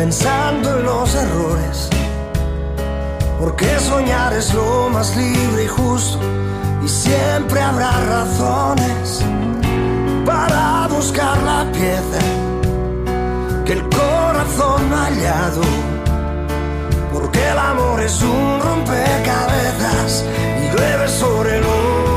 pensando en los errores. Porque soñar es lo más libre y justo y siempre habrá razones para buscar la pieza que el corazón ha hallado. Porque el amor es un rompecabezas y llueve sobre lo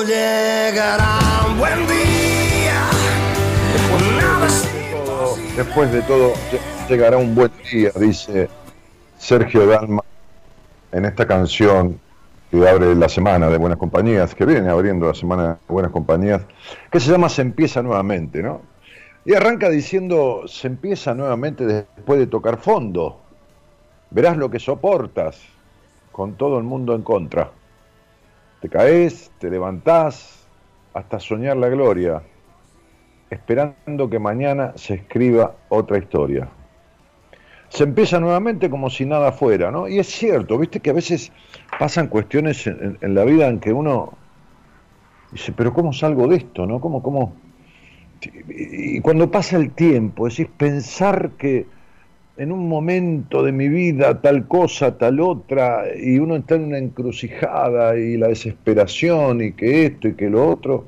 todo llegará un buen día. Después de todo llegará un buen día, dice Sergio Dalma en esta canción que abre la semana de Buenas Compañías, que viene abriendo la semana de Buenas Compañías, que se llama Se empieza nuevamente, ¿no? Y arranca diciendo, se empieza nuevamente después de tocar fondo. Verás lo que soportas con todo el mundo en contra. Te caes, te levantás hasta soñar la gloria, esperando que mañana se escriba otra historia. Se empieza nuevamente como si nada fuera, ¿no? Y es cierto, viste que a veces pasan cuestiones en, la vida en que uno dice, pero ¿cómo salgo de esto, no? ¿Cómo, cómo, y cuando pasa el tiempo, decir, pensar que en un momento de mi vida tal cosa, tal otra, y uno está en una encrucijada y la desesperación y que esto y que lo otro,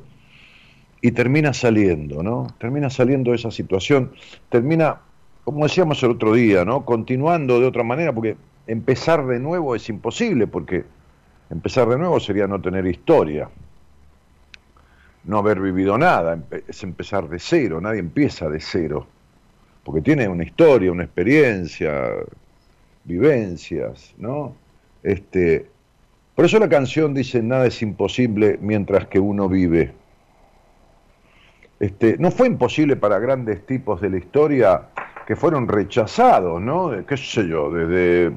y termina saliendo, ¿no? Termina saliendo de esa situación, termina, como decíamos el otro día, ¿no? Continuando de otra manera, porque empezar de nuevo es imposible, porque empezar de nuevo sería no tener historia no haber vivido nada, es empezar de cero, nadie empieza de cero, porque tiene una historia, una experiencia, vivencias, ¿no? Este, Por eso la canción dice, nada es imposible mientras que uno vive. Este, no fue imposible para grandes tipos de la historia que fueron rechazados, ¿no? ¿Qué sé yo? Desde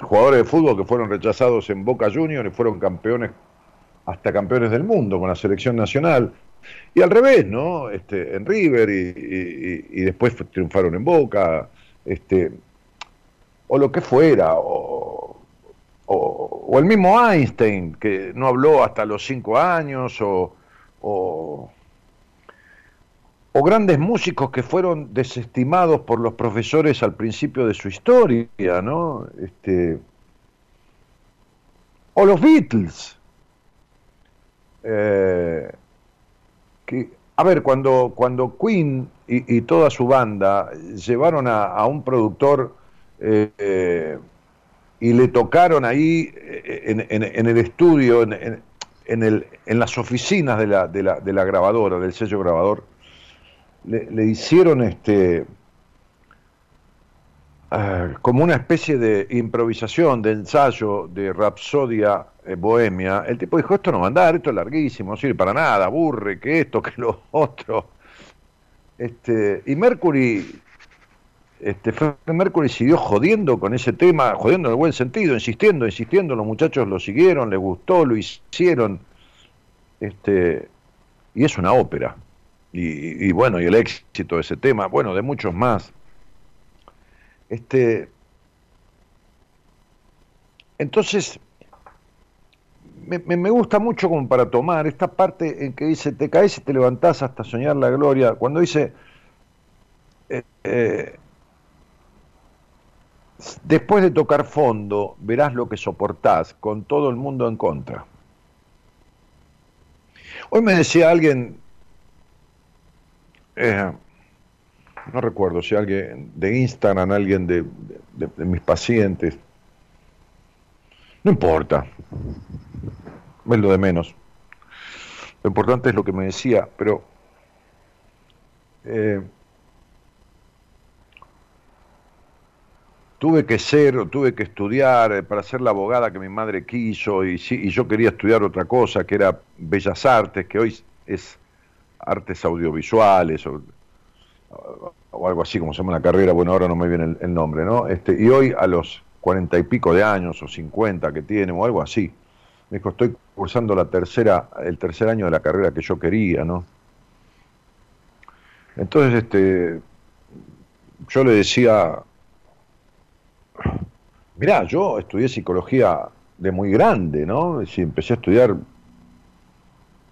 jugadores de fútbol que fueron rechazados en Boca Juniors y fueron campeones, hasta campeones del mundo con la selección nacional. Y al revés, ¿no? Este, en River y, después triunfaron en Boca, este, o lo que fuera, o, o, el mismo Einstein, que no habló hasta los cinco años, o, o, grandes músicos que fueron desestimados por los profesores al principio de su historia, ¿no? Este, o los Beatles. Eh, que, a ver, cuando, cuando Queen y, toda su banda llevaron a, un productor eh, y le tocaron ahí eh, en, el estudio, en, el, en, las oficinas de la, de, la, de la, grabadora, del sello grabador, le, hicieron este ah, como una especie de improvisación, de ensayo, de rapsodia eh, bohemia. El tipo dijo, esto no va a andar, esto es larguísimo, no sirve para nada, aburre, que esto, que lo otro. Este, y Mercury este, Mercury siguió jodiendo con ese tema, jodiendo en el buen sentido, insistiendo, insistiendo, los muchachos lo siguieron, les gustó, lo hicieron, este, y es una ópera. Y, bueno, y el éxito de ese tema, bueno, de muchos más. Este, entonces, me, gusta mucho como para tomar esta parte en que dice, te caes y te levantás hasta soñar la gloria, cuando dice, eh, eh, Después de tocar fondo, verás lo que soportás con todo el mundo en contra. Hoy me decía alguien, eh, no recuerdo si alguien de Instagram, alguien de, mis pacientes, no importa, es lo de menos. Lo importante es lo que me decía, pero eh, tuve que ser o tuve que estudiar eh, para ser la abogada que mi madre quiso y, y yo quería estudiar otra cosa que era Bellas Artes, que hoy es artes audiovisuales o, algo así como se llama la carrera, bueno, ahora no me viene el, nombre, ¿no? Este, y hoy a los cuarenta y pico de años o cincuenta que tiene o algo así, me dijo, estoy cursando la tercera, el tercer año de la carrera que yo quería, ¿no? Entonces, este, yo le decía, mirá, yo estudié psicología de muy grande, ¿no? Si empecé a estudiar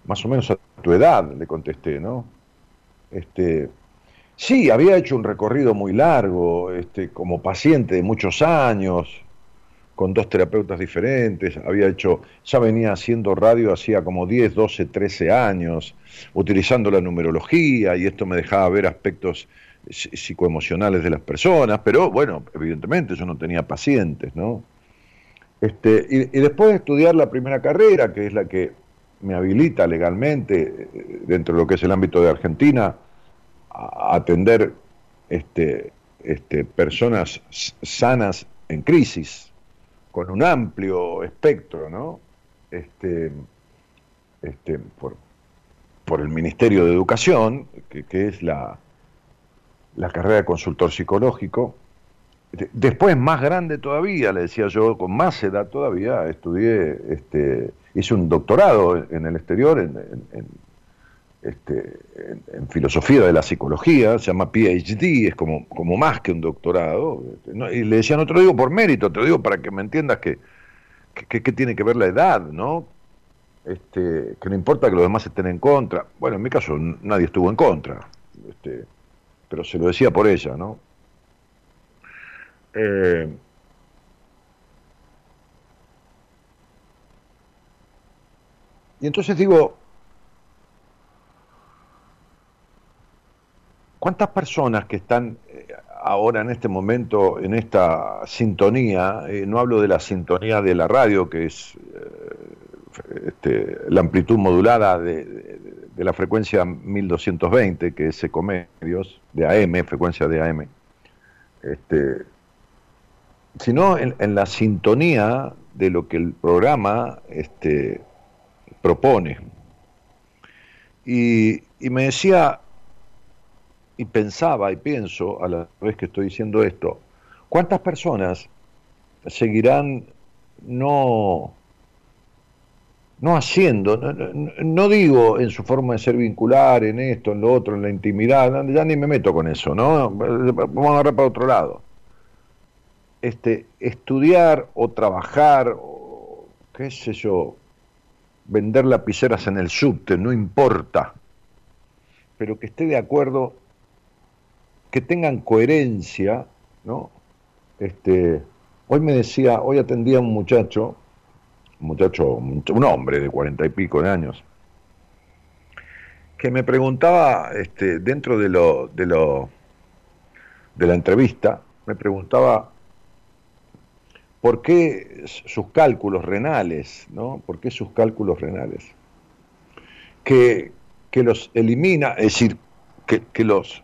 más o menos a tu edad, le contesté, ¿no? Este, sí, había hecho un recorrido muy largo, este, como paciente de muchos años, con dos terapeutas diferentes, había hecho, ya venía haciendo radio hacía como 10, 12, 13 años, utilizando la numerología, y esto me dejaba ver aspectos psicoemocionales de las personas, pero bueno, evidentemente yo no tenía pacientes, ¿no? Este, y, después de estudiar la primera carrera, que es la que me habilita legalmente eh, dentro de lo que es el ámbito de Argentina a atender este, este, personas sanas en crisis, con un amplio espectro, ¿no? Este, este, por, por el Ministerio de Educación, que es la, la carrera de consultor psicológico. Después, más grande todavía, le decía yo, con más edad todavía, estudié, este, hice un doctorado en el exterior en, este, en, filosofía de la psicología, se llama PhD, es como, como más que un doctorado. Y le decía, no te lo digo por mérito, te lo digo para que me entiendas que, que, tiene que ver la edad, ¿no? Este, que no importa que los demás estén en contra. Bueno, en mi caso nadie estuvo en contra. Este, pero se lo decía por ella, ¿no? Eh, y entonces digo, ¿cuántas personas que están eh, ahora en este momento en esta sintonía, eh, no hablo de la sintonía de la radio, que es este, la amplitud modulada de, la frecuencia 1220, que es Ecomedios, de AM, frecuencia de AM, este, sino en, la sintonía de lo que el programa este, propone. Y me decía, y pensaba y pienso a la vez que estoy diciendo esto, ¿cuántas personas seguirán no, no haciendo, no, digo en su forma de ser vincular, en esto, en lo otro, en la intimidad, ya ni me meto con eso, ¿no? Vamos a agarrar para otro lado. Este, estudiar o trabajar, o qué sé yo, vender lapiceras en el subte, no importa, pero que esté de acuerdo, que tengan coherencia, ¿no? Este, hoy me decía, hoy atendía a un muchacho, un muchacho, un hombre de cuarenta y pico de años, que me preguntaba, este, dentro de lo, de lo, de la entrevista, me preguntaba ¿Por qué sus cálculos renales? ¿no? ¿Por qué sus cálculos renales? Que, los elimina, es decir, que, los,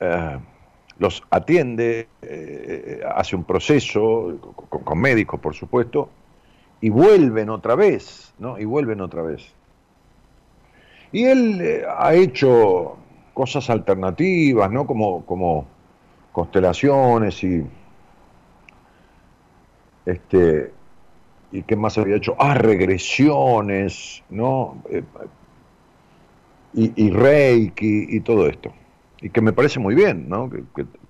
eh, los atiende, eh, hace un proceso, con, médicos por supuesto, y vuelven otra vez, ¿no? Y vuelven otra vez. Y él eh, ha hecho cosas alternativas, ¿no? Como, como constelaciones y este, ¿Y qué más había hecho? Ah, regresiones, ¿no? Eh, y, reiki y todo esto. Y que me parece muy bien, ¿no?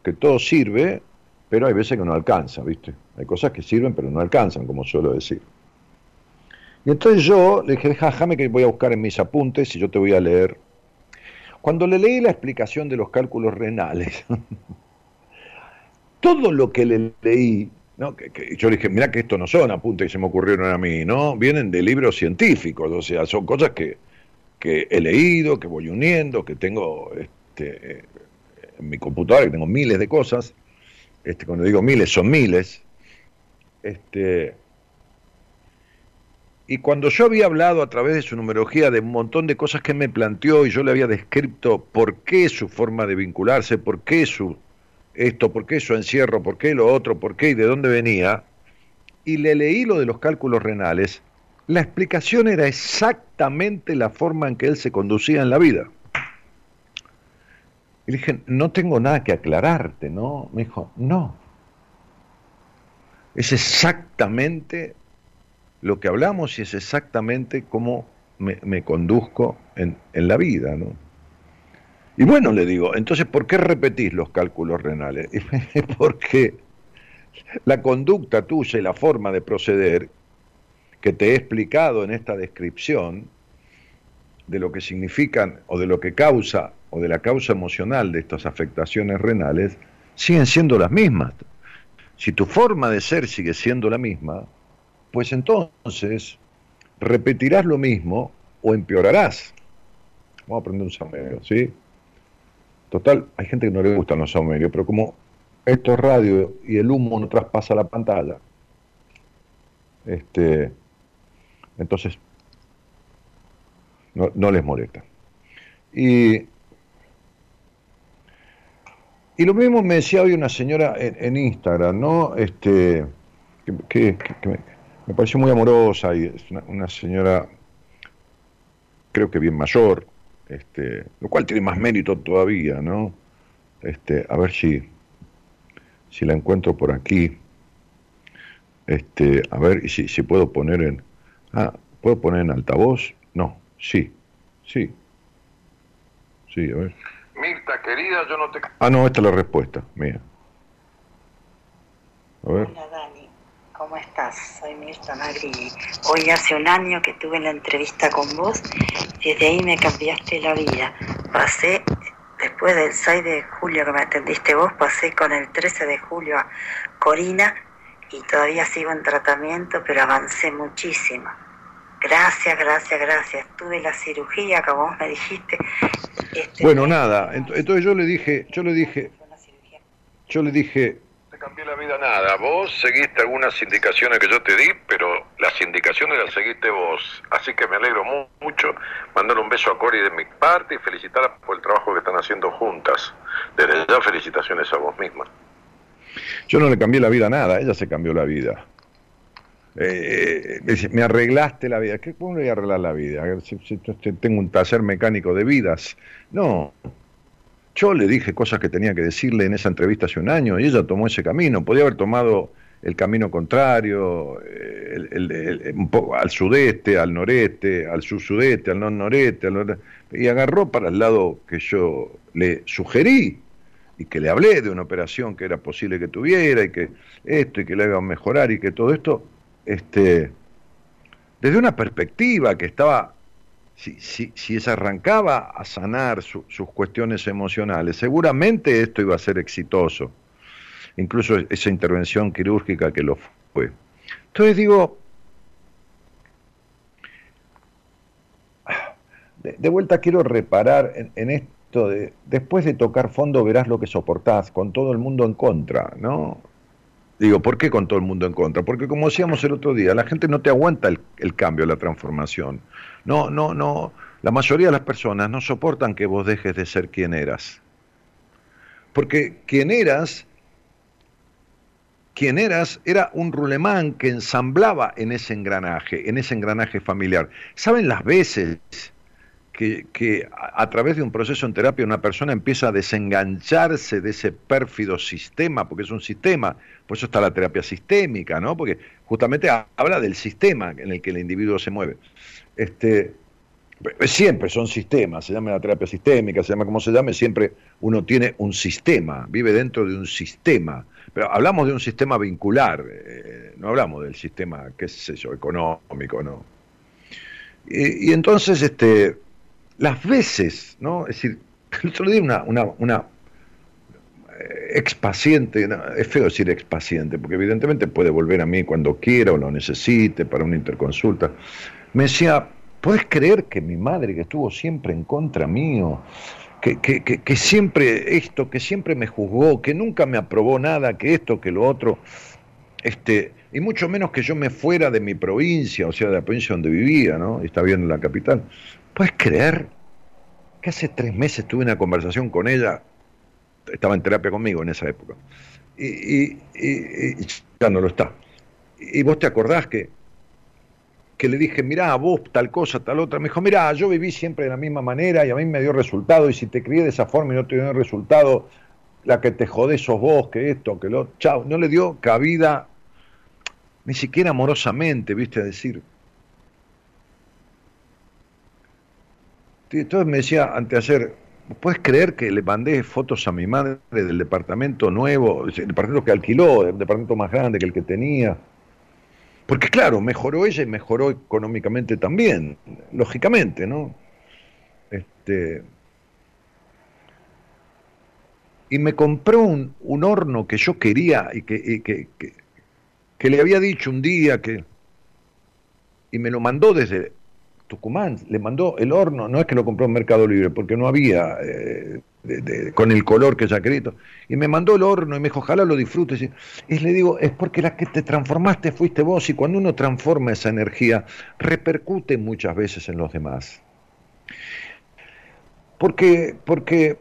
Que, todo sirve, pero hay veces que no alcanza, ¿viste? Hay cosas que sirven, pero no alcanzan, como suelo decir. Y entonces yo le dije, déjame que voy a buscar en mis apuntes y yo te voy a leer. Cuando le leí la explicación de los cálculos renales, todo lo que le leí ¿no? Que, yo le dije, mira que esto no son apuntes que se me ocurrieron a mí, ¿no? Vienen de libros científicos, o sea, son cosas que, he leído, que voy uniendo, que tengo este, en mi computadora, que tengo miles de cosas. Este, cuando digo miles, son miles. Este, y cuando yo había hablado a través de su numerología de un montón de cosas que me planteó y yo le había descrito por qué su forma de vincularse, por qué su esto, por qué eso encierro, por qué lo otro, por qué y de dónde venía, y le leí lo de los cálculos renales, la explicación era exactamente la forma en que él se conducía en la vida. Y dije, no tengo nada que aclararte, ¿no? Me dijo, no. Es exactamente lo que hablamos y es exactamente cómo me, conduzco en, en la vida, ¿no? Y bueno, le digo, entonces, ¿por qué repetís los cálculos renales? Porque la conducta tuya y la forma de proceder que te he explicado en esta descripción de lo que significan o de lo que causa o de la causa emocional de estas afectaciones renales, siguen siendo las mismas. Si tu forma de ser sigue siendo la misma, pues entonces repetirás lo mismo o empeorarás. Vamos a aprender un samerio, ¿sí? Total, hay gente que no le gustan los saumerios, pero como esto es radio y el humo no traspasa la pantalla, este, entonces no, les molesta. Y, y lo mismo me decía hoy una señora en, Instagram, ¿no? Este, que, me, pareció muy amorosa y es una señora, creo que bien mayor, este, lo cual tiene más mérito todavía, ¿no? Este, a ver si, si la encuentro por aquí. Este, a ver si, si puedo poner en. Ah, ¿puedo poner en altavoz? No, sí, sí. Sí, a ver. Mirta, querida, yo no te. Ah, no, esta es la respuesta, mía. A ver. ¿Cómo estás? Soy Mirta Magri. Hoy hace un año que tuve la entrevista con vos y desde ahí me cambiaste la vida. Pasé, después del 6 de julio que me atendiste vos, pasé con el 13 de julio a Corina y todavía sigo en tratamiento, pero avancé muchísimo. Gracias, gracias, gracias. Tuve la cirugía, como vos me dijiste. Este, bueno, nada. Entonces yo le dije, yo le dije, yo le dije, cambié la vida nada. Vos seguiste algunas indicaciones que yo te di, pero las indicaciones las seguiste vos. Así que me alegro mucho. Mandarle un beso a Cori de mi parte y felicitarla por el trabajo que están haciendo juntas. Desde ya, felicitaciones a vos misma. Yo no le cambié la vida nada, ella se cambió la vida. Eh, eh, me arreglaste la vida. ¿Qué, ¿Cómo voy a arreglar la vida? Tengo un taller mecánico de vidas. No. Yo le dije cosas que tenía que decirle en esa entrevista hace un año y ella tomó ese camino. Podía haber tomado el camino contrario, eh, un poco al sudeste, al noreste, al sur-sudeste, al nor-noreste, y agarró para el lado que yo le sugerí y que le hablé de una operación que era posible que tuviera y que esto y que le iba a mejorar y que todo esto este, desde una perspectiva que estaba, si, si, si se arrancaba a sanar sus cuestiones emocionales, seguramente esto iba a ser exitoso, incluso esa intervención quirúrgica que lo fue. Entonces digo, de, vuelta quiero reparar en, en esto de, después de tocar fondo verás lo que soportás, con todo el mundo en contra, ¿no? Digo, ¿por qué con todo el mundo en contra? Porque como decíamos el otro día, la gente no te aguanta el, cambio, la transformación. No, no, no. La mayoría de las personas no soportan que vos dejes de ser quien eras. Porque quien eras, quien eras era un rulemán que ensamblaba en ese engranaje, en ese engranaje familiar. ¿Saben las veces que, a, través de un proceso en terapia una persona empieza a desengancharse de ese pérfido sistema, porque es un sistema, por eso está la terapia sistémica, ¿no? Porque justamente habla del sistema en el que el individuo se mueve. Este, siempre son sistemas, se llama la terapia sistémica, se llama como se llame, siempre uno tiene un sistema, vive dentro de un sistema. Pero hablamos de un sistema vincular, eh, no hablamos del sistema, qué sé yo, económico, ¿no? Y, y entonces, este, las veces, ¿no? Es decir, el otro día una, una, una eh, ex paciente, es feo decir ex paciente, porque evidentemente puede volver a mí cuando quiera o lo necesite para una interconsulta, me decía, ¿puedes creer que mi madre, que estuvo siempre en contra mío, que, que, que, que, siempre esto, que siempre me juzgó, que nunca me aprobó nada, que esto, que lo otro, este, y mucho menos que yo me fuera de mi provincia, o sea, de la provincia donde vivía, ¿no? Está bien en la capital, ¿Puedes creer que hace tres meses tuve una conversación con ella? Estaba en terapia conmigo en esa época. Y, ya no lo está. Y vos te acordás que, que le dije, mirá, vos tal cosa, tal otra. Me dijo, mirá, yo viví siempre de la misma manera y a mí me dio resultado. Y si te crié de esa forma y no te dio resultado, la que te jodés sos vos, que esto, que lo. Chao. No le dio cabida, ni siquiera amorosamente, viste, a decir, Entonces me decía anteayer, ¿puedes creer que le mandé fotos a mi madre del departamento nuevo, el departamento que alquiló, el departamento más grande que el que tenía? Porque claro, mejoró ella y mejoró económicamente también, lógicamente, ¿no? Este, y me compró un, horno que yo quería y, que, que, que, le había dicho un día que... Y me lo mandó desde, Tucumán le mandó el horno, no es que lo compró en Mercado Libre, porque no había eh, con el color que ella quería. Y me mandó el horno y me dijo, ojalá lo disfrutes. Y, le digo, es porque la que te transformaste fuiste vos y cuando uno transforma esa energía, repercute muchas veces en los demás. Porque, porque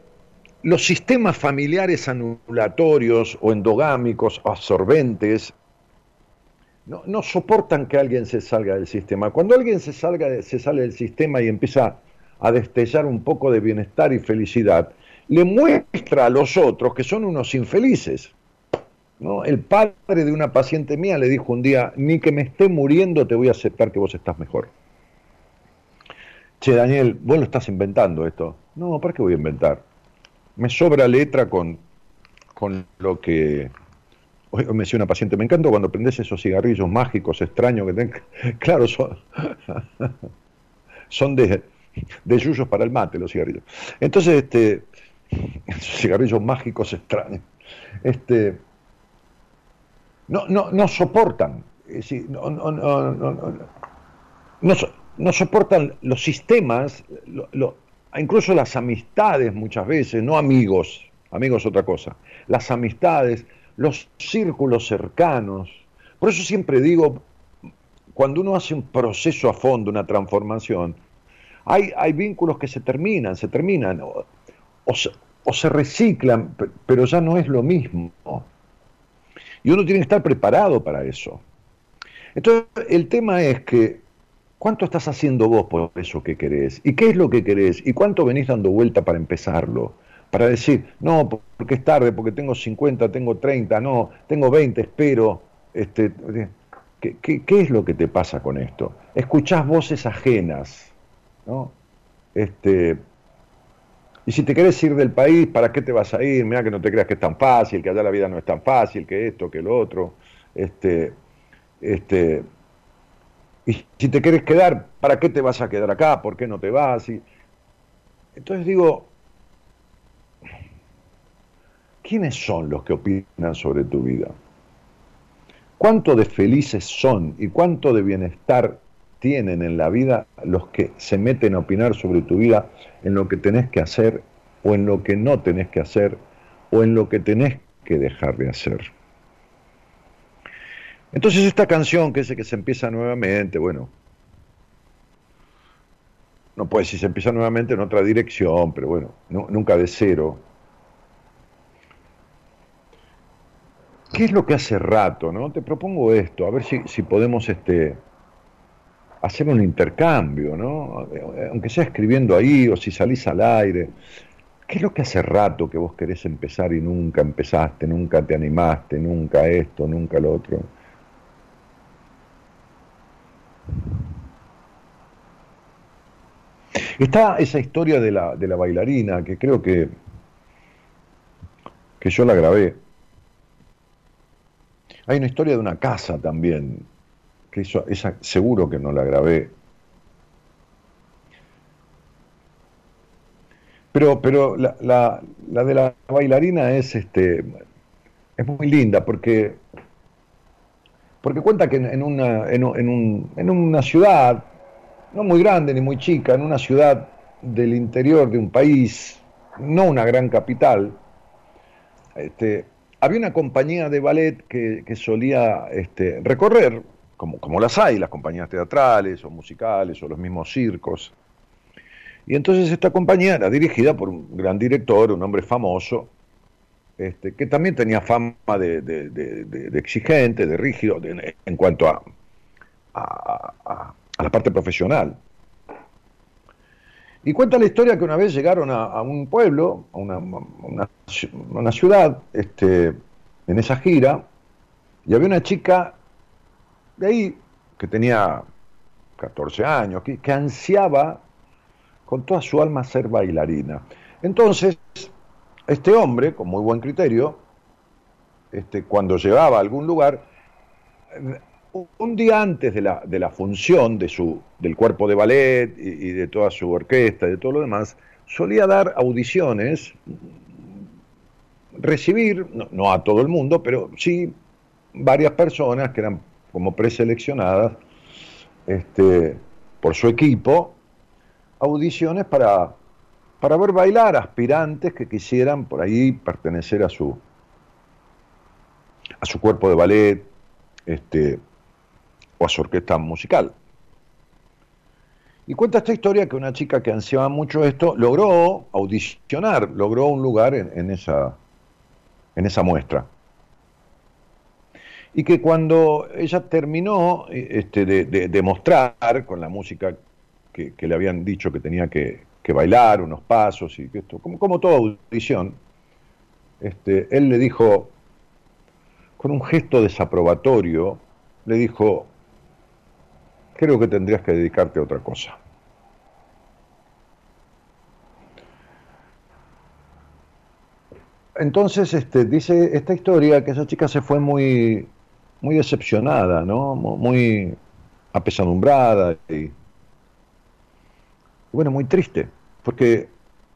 los sistemas familiares anulatorios o endogámicos, absorbentes, no, soportan que alguien se salga del sistema. Cuando alguien se, salga, se sale del sistema y empieza a destellar un poco de bienestar y felicidad, le muestra a los otros que son unos infelices. ¿no? El padre de una paciente mía le dijo un día, ni que me esté muriendo te voy a aceptar que vos estás mejor. Che, Daniel, vos lo estás inventando esto. No, ¿para qué voy a inventar? Me sobra letra con, con lo que Hoy me decía una paciente, me encanta cuando prendes esos cigarrillos mágicos, extraños que tenés. Claro, son, son de, de yuyos para el mate los cigarrillos. Entonces, este, cigarrillos mágicos extraños, este, no, no, no soportan, no, no, no, soportan los sistemas, incluso las amistades muchas veces, no amigos, amigos otra cosa, las amistades, los círculos cercanos. Por eso siempre digo, cuando uno hace un proceso a fondo, una transformación, hay, hay vínculos que se terminan, se terminan, o, se, reciclan, pero ya no es lo mismo. Y uno tiene que estar preparado para eso. Entonces, el tema es que, ¿cuánto estás haciendo vos por eso que querés? ¿Y qué es lo que querés? ¿Y cuánto venís dando vuelta para empezarlo? Para decir, no, porque es tarde, porque tengo 50, tengo 30, no, tengo 20, espero. Este, ¿qué, qué, es lo que te pasa con esto? Escuchás voces ajenas, ¿no? Este, y si te querés ir del país, ¿para qué te vas a ir? Mira que no te creas que es tan fácil, que allá la vida no es tan fácil, que esto, que lo otro. Este, este, y si te quieres quedar, ¿para qué te vas a quedar acá? ¿Por qué no te vas? Y, entonces digo, ¿quiénes son los que opinan sobre tu vida? ¿Cuánto de felices son y cuánto de bienestar tienen en la vida los que se meten a opinar sobre tu vida en lo que tenés que hacer o en lo que no tenés que hacer o en lo que tenés que dejar de hacer? Entonces esta canción que es que se empieza nuevamente, bueno, no puede decir se empieza nuevamente en otra dirección, pero bueno, nunca de cero. ¿Qué es lo que hace rato? ¿no? Te propongo esto, a ver si, si podemos este, hacer un intercambio, ¿no? aunque sea escribiendo ahí o si salís al aire. ¿Qué es lo que hace rato que vos querés empezar y nunca empezaste, nunca te animaste, nunca esto, nunca lo otro? Está esa historia de la, de la bailarina, que creo que, que yo la grabé. Hay una historia de una casa también, que eso, esa seguro que no la grabé. Pero, pero la, la, la de la bailarina es, este, es muy linda porque porque cuenta que en una, en, un, en una ciudad, no muy grande ni muy chica, en una ciudad del interior de un país, no una gran capital, este, había una compañía de ballet que, solía este, recorrer, como, las hay, las compañías teatrales o musicales o los mismos circos. Y entonces esta compañía era dirigida por un gran director, un hombre famoso, este, que también tenía fama de, exigente, de rígido en cuanto a, a, la parte profesional. Y cuenta la historia que una vez llegaron a, un pueblo, a una, ciudad, este, en esa gira, y había una chica de ahí que tenía 14 años, que, que ansiaba con toda su alma ser bailarina. Entonces, este hombre, con muy buen criterio, este, cuando llegaba a algún lugar, un día antes de la, de la función de su, del cuerpo de ballet y, de toda su orquesta y de todo lo demás, solía dar audiciones, recibir, no, a todo el mundo, pero sí varias personas que eran como preseleccionadas este, por su equipo, audiciones para para ver bailar aspirantes que quisieran por ahí pertenecer a su, a su cuerpo de ballet este, o a su orquesta musical. Y cuenta esta historia que una chica que ansiaba mucho esto logró audicionar, logró un lugar en, esa, en esa muestra. Y que cuando ella terminó este, de, mostrar con la música que, le habían dicho que tenía que, que bailar unos pasos y esto, como, como toda audición, este, él le dijo, con un gesto desaprobatorio, le dijo, creo que tendrías que dedicarte a otra cosa. Entonces, este, dice esta historia que esa chica se fue muy, muy decepcionada, ¿no? Muy apesadumbrada y bueno, muy triste, porque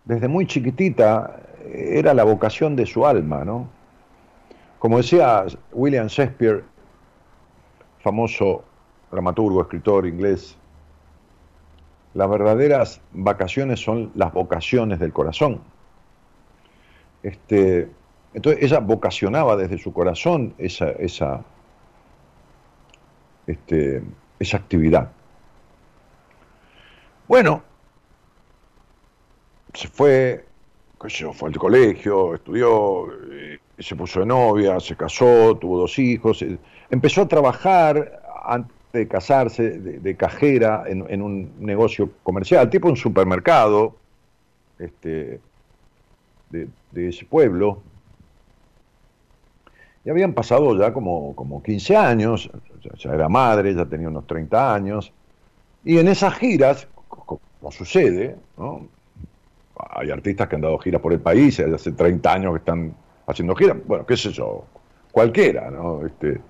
desde muy chiquitita era la vocación de su alma, ¿no? Como decía William Shakespeare, famoso dramaturgo, escritor inglés, las verdaderas vacaciones son las vocaciones del corazón. Este, entonces ella vocacionaba desde su corazón esa, esa, este, esa actividad. Bueno, se fue, fue al colegio, estudió, se puso de novia, se casó, tuvo dos hijos, empezó a trabajar de casarse de, cajera en, un negocio comercial, tipo un supermercado este, de, ese pueblo. Y habían pasado ya como, como 15 años, ya, era madre, ya tenía unos 30 años, y en esas giras, como sucede, hay artistas que han dado giras por el país, hace 30 años que están haciendo giras, bueno, qué sé yo, cualquiera, ¿no? Este,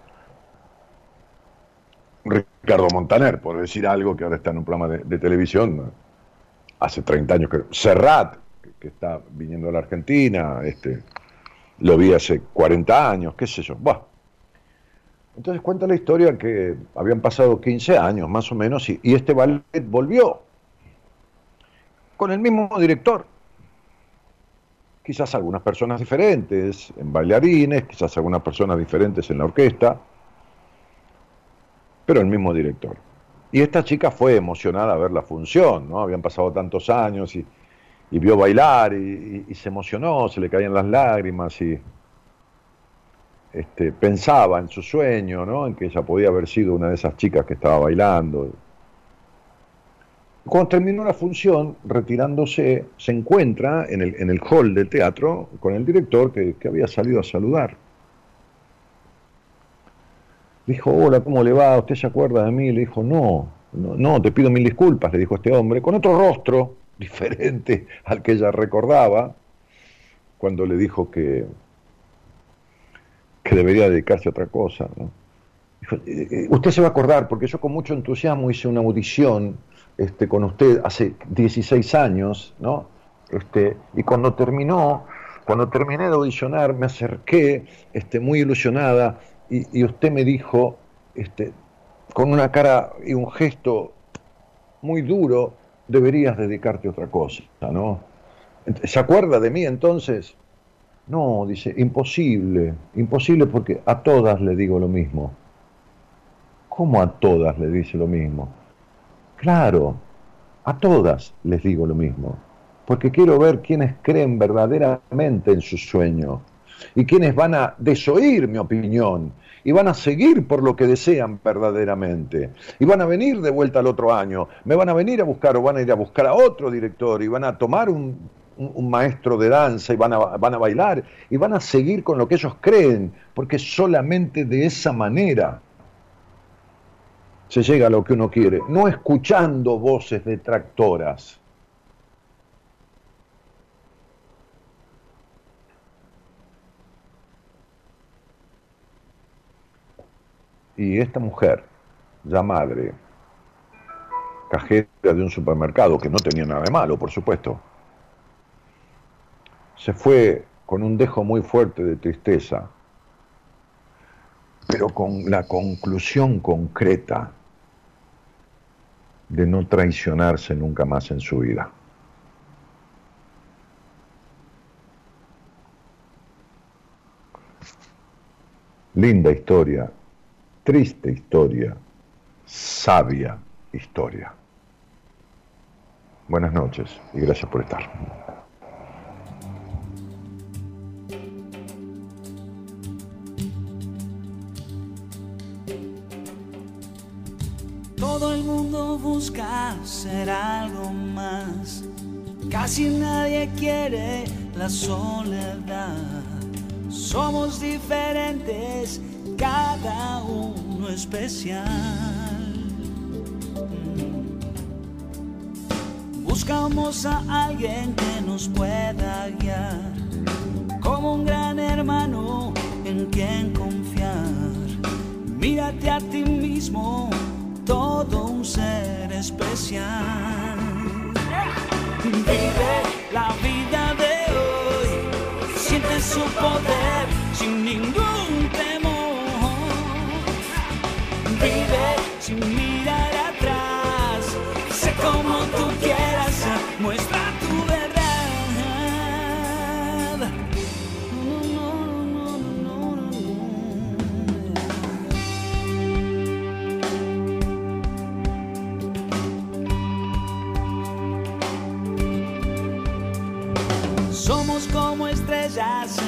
Ricardo Montaner, por decir algo que ahora está en un programa de, televisión, hace 30 años que Serrat, que, está viniendo a la Argentina, este, lo vi hace 40 años, qué sé yo. Entonces cuenta la historia que habían pasado 15 años más o menos y este ballet volvió con el mismo director. Quizás algunas personas diferentes en bailarines, quizás algunas personas diferentes en la orquesta, pero el mismo director. Y esta chica fue emocionada a ver la función, ¿no? Habían pasado tantos años y, vio bailar y, se emocionó, se le caían las lágrimas y este, pensaba en su sueño, ¿no? En que ella podía haber sido una de esas chicas que estaba bailando. Cuando terminó la función, retirándose, se encuentra en el, en el hall del teatro con el director que había salido a saludar dijo, hola, ¿cómo le va? ¿Usted se acuerda de mí? Le dijo, no, no, te pido mil disculpas, le dijo este hombre, con otro rostro diferente al que ella recordaba, cuando le dijo que, que debería dedicarse a otra cosa. Dijo, eh, eh, usted se va a acordar, porque yo con mucho entusiasmo hice una audición este, con usted hace 16 años, ¿no? Este, y cuando terminó, cuando terminé de audicionar, me acerqué este, muy ilusionada y, usted me dijo, este, con una cara y un gesto muy duro, deberías dedicarte a otra cosa, ¿no? ¿Se acuerda de mí entonces? No, dice, imposible, imposible porque a todas le digo lo mismo. ¿Cómo a todas le dice lo mismo? Claro, a todas les digo lo mismo, porque quiero ver quiénes creen verdaderamente en su sueño y quienes van a desoír mi opinión y van a seguir por lo que desean verdaderamente. Y van a venir de vuelta al otro año, me van a venir a buscar o van a ir a buscar a otro director y van a tomar un, maestro de danza y van a, van a bailar y van a seguir con lo que ellos creen, porque solamente de esa manera se llega a lo que uno quiere, no escuchando voces detractoras. Y esta mujer, ya madre, cajera de un supermercado, que no tenía nada de malo, por supuesto, se fue con un dejo muy fuerte de tristeza, pero con la conclusión concreta de no traicionarse nunca más en su vida. Linda historia triste historia, sabia historia. Buenas noches y gracias por estar. Todo el mundo busca ser algo más. Casi nadie quiere la soledad. Somos diferentes cada uno especial. Buscamos a alguien que nos pueda guiar, como un gran hermano en quien confiar. Mírate a ti mismo, todo un ser especial. Vive la vida de hoy, siente su poder sin ningún sin mirar atrás. Sé como tú quieras, muestra tu verdad. Somos como estrellas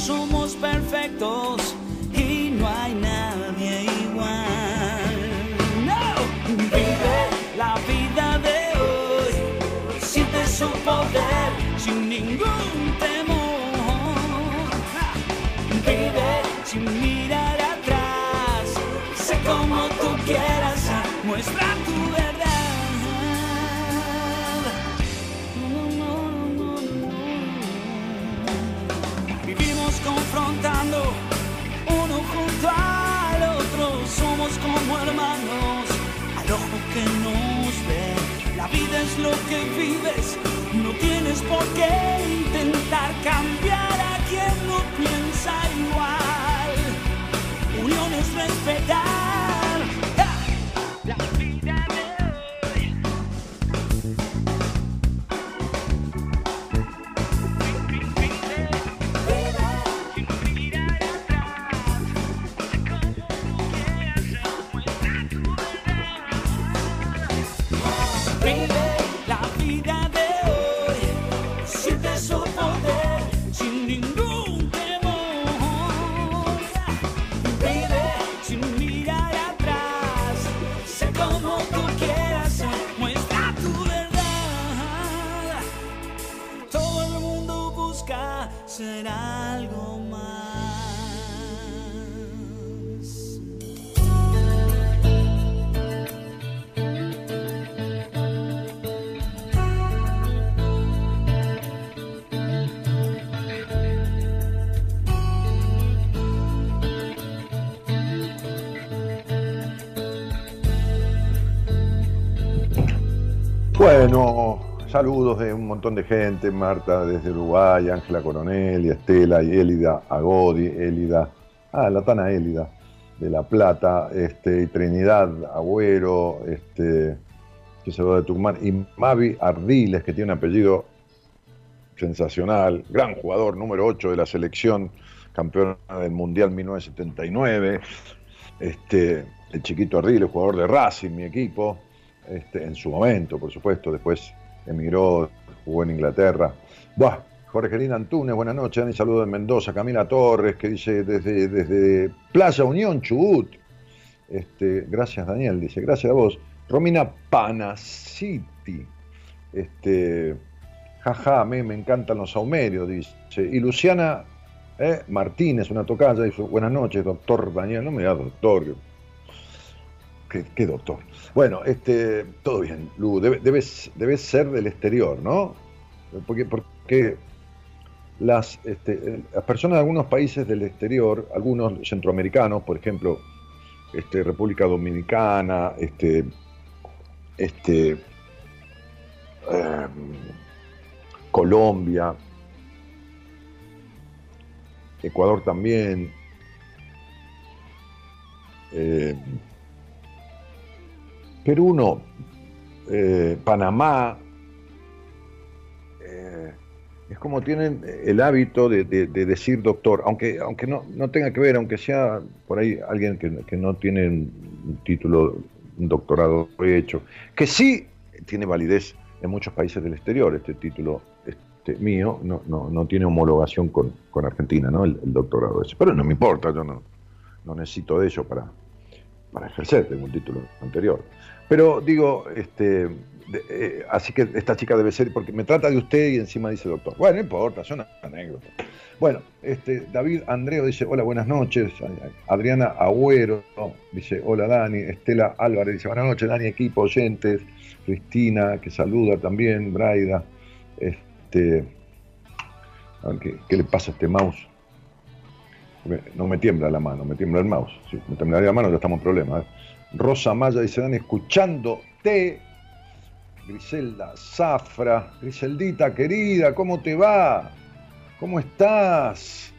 somos perfectos y no hay nadie igual. No, vive la vida de hoy, siente su poder sin ningún temor. Vive sin mirar atrás, sé como tú quieras, muestra que nos ve. La vida es lo que vives, no tienes por qué intentar cambiar a quien no piensa igual. Unión es respetar. Bueno, saludos de un montón de gente, Marta desde Uruguay, Ángela Coronel, y Estela y Élida Agodi, Élida, ah, la Tana Élida de La Plata, este, Trinidad Agüero, este, que se va de Tucumán, y Mavi Ardiles, que tiene un apellido sensacional, gran jugador, número 8 de la selección, campeona del Mundial 1979, este, el chiquito Ardiles, jugador de Racing, mi equipo, este, en su momento, por supuesto, después emigró, jugó en Inglaterra. Buah, Jorge Lina Antunes, buenas noches, Dani, saludo de Mendoza, Camila Torres, que dice desde, desde Playa Unión, Chubut. Este, gracias Daniel, dice, gracias a vos. Romina Panaciti, este, jaja, me, me encantan los saumerios, dice. Y Luciana eh, Martínez, una tocaya, dice, buenas noches, doctor Daniel, no me da doctor, ¿Qué, qué doctor? Bueno, este, todo bien, Lu, debe- debes, debes ser del exterior, ¿no? Porque, porque las, este, las personas de algunos países del exterior, algunos centroamericanos, por ejemplo, este, República Dominicana, este, este, em, Colombia, Ecuador también, eh, Perú no, eh, Panamá, eh, es como tienen el hábito de, de- de decir doctor, aunque, aunque no, no tenga que ver, aunque sea por ahí alguien que, que no tiene un título, un doctorado hecho, que sí tiene validez en muchos países del exterior, este título este, mío no, no, no tiene homologación con, con Argentina, ¿no? El, el doctorado ese. Pero no me importa, yo no, no necesito de ello para, para ejercer, tengo un título anterior. Pero digo, este, eh, así que esta chica debe ser, porque me trata de usted y encima dice doctor. Bueno, no importa, son anécdotas. Bueno, este, David Andreo dice, hola, buenas noches. Adriana Agüero dice, hola Dani. Estela Álvarez dice, buenas noches, Dani, equipo, oyentes. Cristina, que saluda también, Braida. Este, a ver, ¿qué, qué le pasa a este mouse? No me tiembla la mano, me tiembla el mouse. Si me temblaría la mano, ya estamos en problemas. ¿eh? Rosa Maya dice, Dani, escuchándote. Griselda Zafra, Griseldita querida, ¿cómo te va? ¿Cómo estás?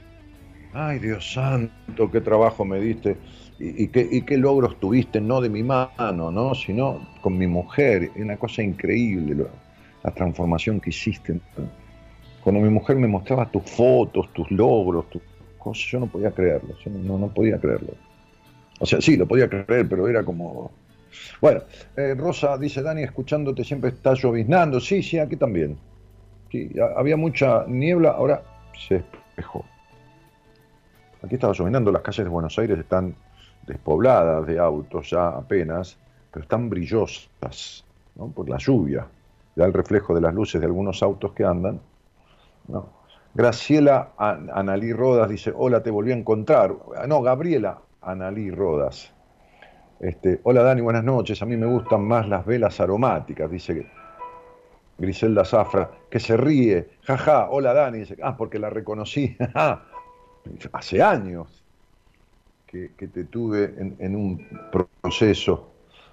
Ay, Dios santo, qué trabajo me diste y, qué, logros tuviste, no de mi mano, ¿no? sino con mi mujer. Una cosa increíble la transformación que hiciste. Cuando mi mujer me mostraba tus fotos, tus logros, tus cosas, yo no podía creerlo, yo no, no podía creerlo. O sea, sí, lo podía creer, pero era como... Bueno, eh, Rosa dice, Dani, escuchándote siempre está lloviznando. Sí, sí, aquí también. Sí, ha- había mucha niebla, ahora se despejó. Aquí estaba lloviendo, las calles de Buenos Aires están despobladas de autos ya apenas, pero están brillosas, ¿no? Por la lluvia. Da el reflejo de las luces de algunos autos que andan. ¿no? Graciela Analí Rodas dice, hola, te volví a encontrar. Ah, no, Gabriela Analí Rodas. Este, hola Dani, buenas noches. A mí me gustan más las velas aromáticas, dice Griselda Zafra, que se ríe. Jaja, hola Dani. Dice, ah, porque la reconocí. Hace años que, te tuve en, un proceso.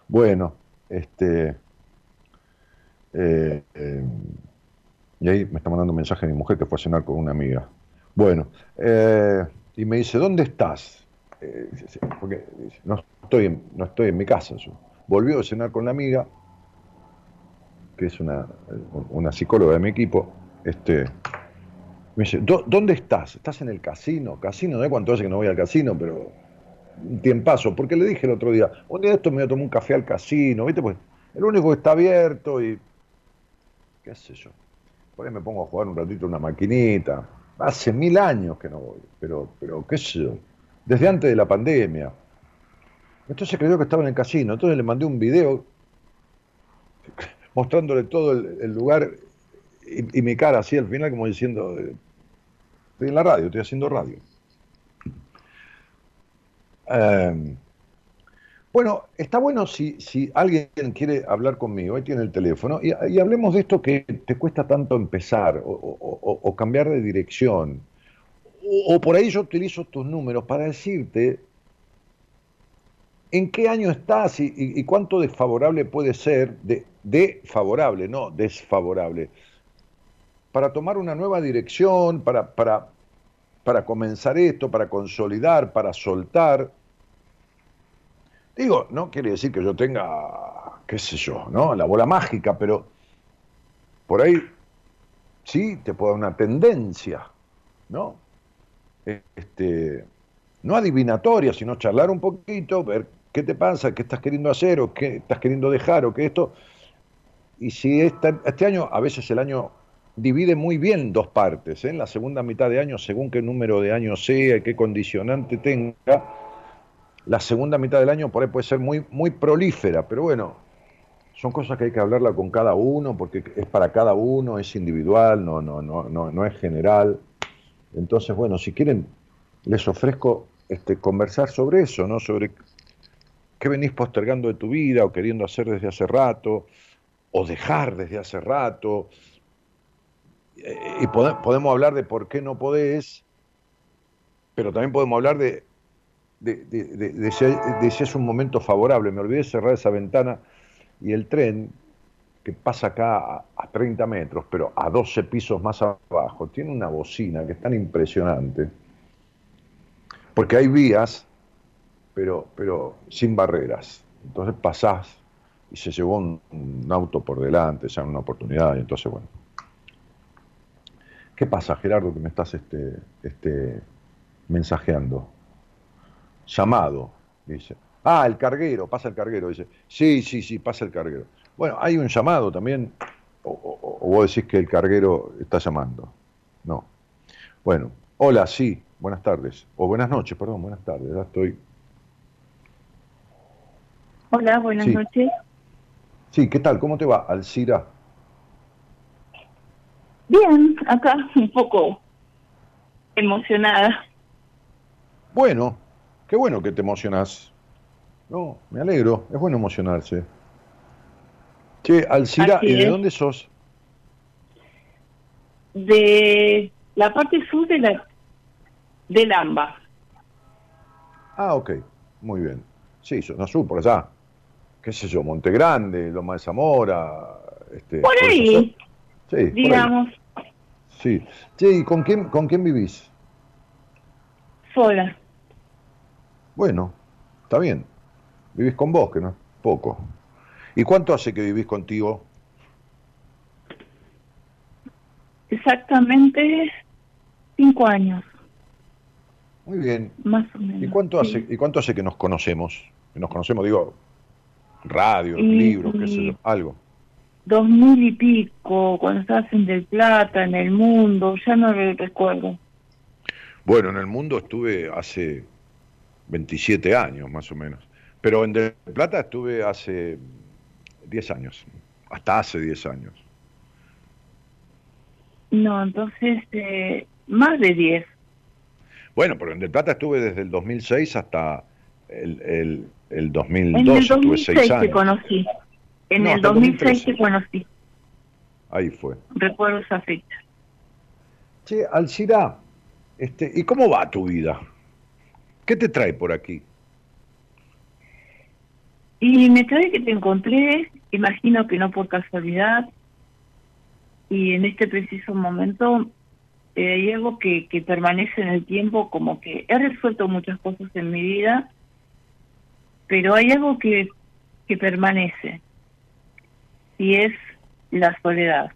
Bueno, este. Eh, eh, y ahí me está mandando un mensaje mi mujer que fue a cenar con una amiga. Bueno, eh, y me dice, ¿dónde estás? Porque no estoy, en, no estoy en mi casa. Yo. Volvió a cenar con la amiga, que es una, una psicóloga de mi equipo. Este, me dice, ¿dónde estás? ¿Estás en el casino? Casino, no sé cuánto hace que no voy al casino, pero un tiempazo. Porque le dije el otro día, un día de esto me voy a tomar un café al casino, ¿viste? Pues el único que está abierto y. qué sé yo. Por ahí me pongo a jugar un ratito una maquinita. Hace mil años que no voy, pero, pero qué sé yo. Desde antes de la pandemia. Entonces creyó que estaba en el casino. Entonces le mandé un video mostrándole todo el, lugar y, mi cara así al final como diciendo, Estoy en la radio, estoy haciendo radio. Em, bueno, está bueno si, si, alguien quiere hablar conmigo, ahí tiene el teléfono, y, hablemos de esto que te cuesta tanto empezar o, cambiar de dirección. O, por ahí yo utilizo tus números para decirte en qué año estás y, cuánto desfavorable puede ser, de, de favorable, no desfavorable para tomar una nueva dirección, para, para, para comenzar esto, para consolidar, para soltar. Digo, no quiere decir que yo tenga, qué sé yo, ¿no? La bola mágica, pero por ahí sí te puede dar una tendencia, ¿no? Este, no adivinatoria, sino charlar un poquito, ver qué te pasa, qué estás queriendo hacer o qué estás queriendo dejar o qué esto. Y si este año, a veces el año divide muy bien dos partes. ¿eh? En la segunda mitad de año, según qué número de años sea, qué condicionante tenga, la segunda mitad del año por puede ser muy, muy prolífera, pero bueno, son cosas que hay que hablarla con cada uno, porque es para cada uno, es individual, no, no, no, no, no es general. Entonces, bueno, si quieren, les ofrezco este, conversar sobre eso, ¿no? Sobre qué venís postergando de tu vida o queriendo hacer desde hace rato, o dejar desde hace rato, y podemos hablar de por qué no podés, pero también podemos hablar de, de, si, es un momento favorable. Me olvidé cerrar esa ventana y el tren, que pasa acá a, 30 metros, pero a 12 pisos más abajo, tiene una bocina que es tan impresionante, porque hay vías, pero, pero sin barreras. Entonces pasás y se llevó un, auto por delante, ya en una oportunidad, y entonces, bueno. ¿Qué pasa, Gerardo, que me estás este, este, mensajeando? Llamado, dice. Ah, el carguero, pasa el carguero, dice. Sí, sí, sí, pasa el carguero. Bueno, hay un llamado también, o, vos decís que el carguero está llamando. No. Bueno, hola, sí, buenas tardes. O buenas noches, perdón, buenas tardes, ya estoy. Hola, buenas noches. Sí, ¿qué tal? ¿Cómo te va, Alcira? Bien, acá un poco emocionada. Bueno, qué bueno que te emocionas. No, me alegro, es bueno emocionarse. Che, Alcira, ¿y de dónde sos? De la parte sur de la de Lamba. Ah, ok, muy bien. Sí, sos sur, por allá. ¿Qué sé yo? Monte Grande, Loma de Zamora. Este, por ahí. Sí, digamos. Sí. ¿y con quién, con quién vivís? Sola. Bueno, está bien. Vivís con vos, que no es poco. ¿Y cuánto hace que vivís contigo? Exactamente cinco años. Muy bien. Más o menos. ¿Y cuánto, hace, ¿y cuánto hace que nos conocemos? Que nos conocemos, digo, radio, libros, qué sé yo, algo dos mil y pico, cuando estabas en Del Plata, en El Mundo, ya no lo recuerdo. Bueno, en el mundo estuve hace 27 años más o menos, pero en Del Plata estuve hace 10 años, hasta hace 10 años. No, entonces, eh, más de 10. Bueno, pero en Del Plata estuve desde el 2006 hasta el, el, el 2002, En el estuve 2006 6 te años. conocí. En No, el hasta el 2006 2013. te conocí. Ahí fue. Recuerdo esa fecha. Che, Alcira, este, ¿y cómo va tu vida? ¿Qué te trae por aquí? Y me trae que te encontré, imagino que no por casualidad, y en este preciso momento eh, hay algo que, que permanece en el tiempo, como que he resuelto muchas cosas en mi vida, pero hay algo que, que permanece, y es la soledad.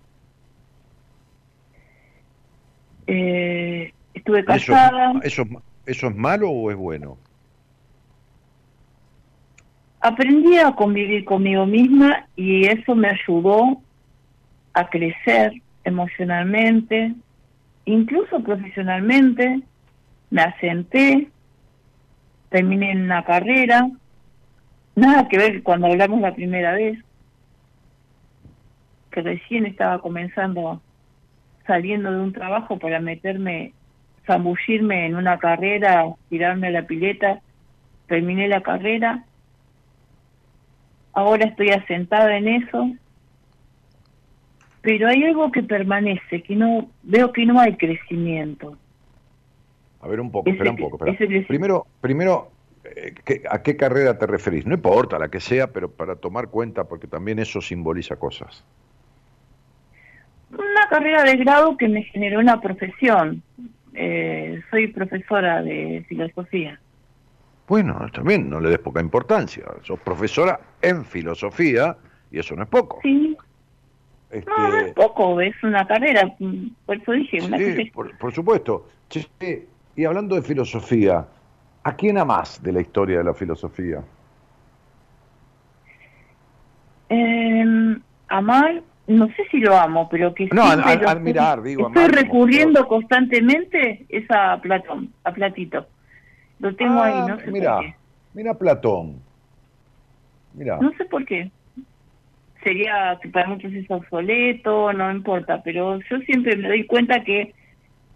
Eh, estuve ¿Eso, casada. eso, ¿Eso es malo o es bueno? Aprendí a convivir conmigo misma y eso me ayudó a crecer emocionalmente, incluso profesionalmente. Me asenté, terminé en una carrera, nada que ver cuando hablamos la primera vez, que recién estaba comenzando saliendo de un trabajo para meterme, zambullirme en una carrera, tirarme a la pileta, terminé la carrera ahora estoy asentada en eso, pero hay algo que permanece, que no veo que no hay crecimiento. A ver un poco, Ese espera un poco. espera. Primero, primero eh, ¿qué- ¿a qué carrera te referís? No importa la que sea, pero para tomar cuenta, porque también eso simboliza cosas. Una carrera de grado que me generó una profesión. Eh, soy profesora de filosofía. Bueno, también no le des poca importancia. Sos profesora en filosofía y eso no es poco. Sí, Este, no, no es poco, es una carrera, mm, por eso dije, una sí, carrera. por, por supuesto. Y hablando de filosofía, ¿a quién amás de la historia de la filosofía? Eh, amar, no sé si lo amo, pero que No, siempre a- lo admirar, estoy- digo, Estoy amar recurriendo constantemente es a Platón, a Platito. Lo tengo ahí, Ah, no sé mira, por qué. mira Platón. Mira. No sé por qué. Sería que para muchos es obsoleto, no importa, pero yo siempre me doy cuenta que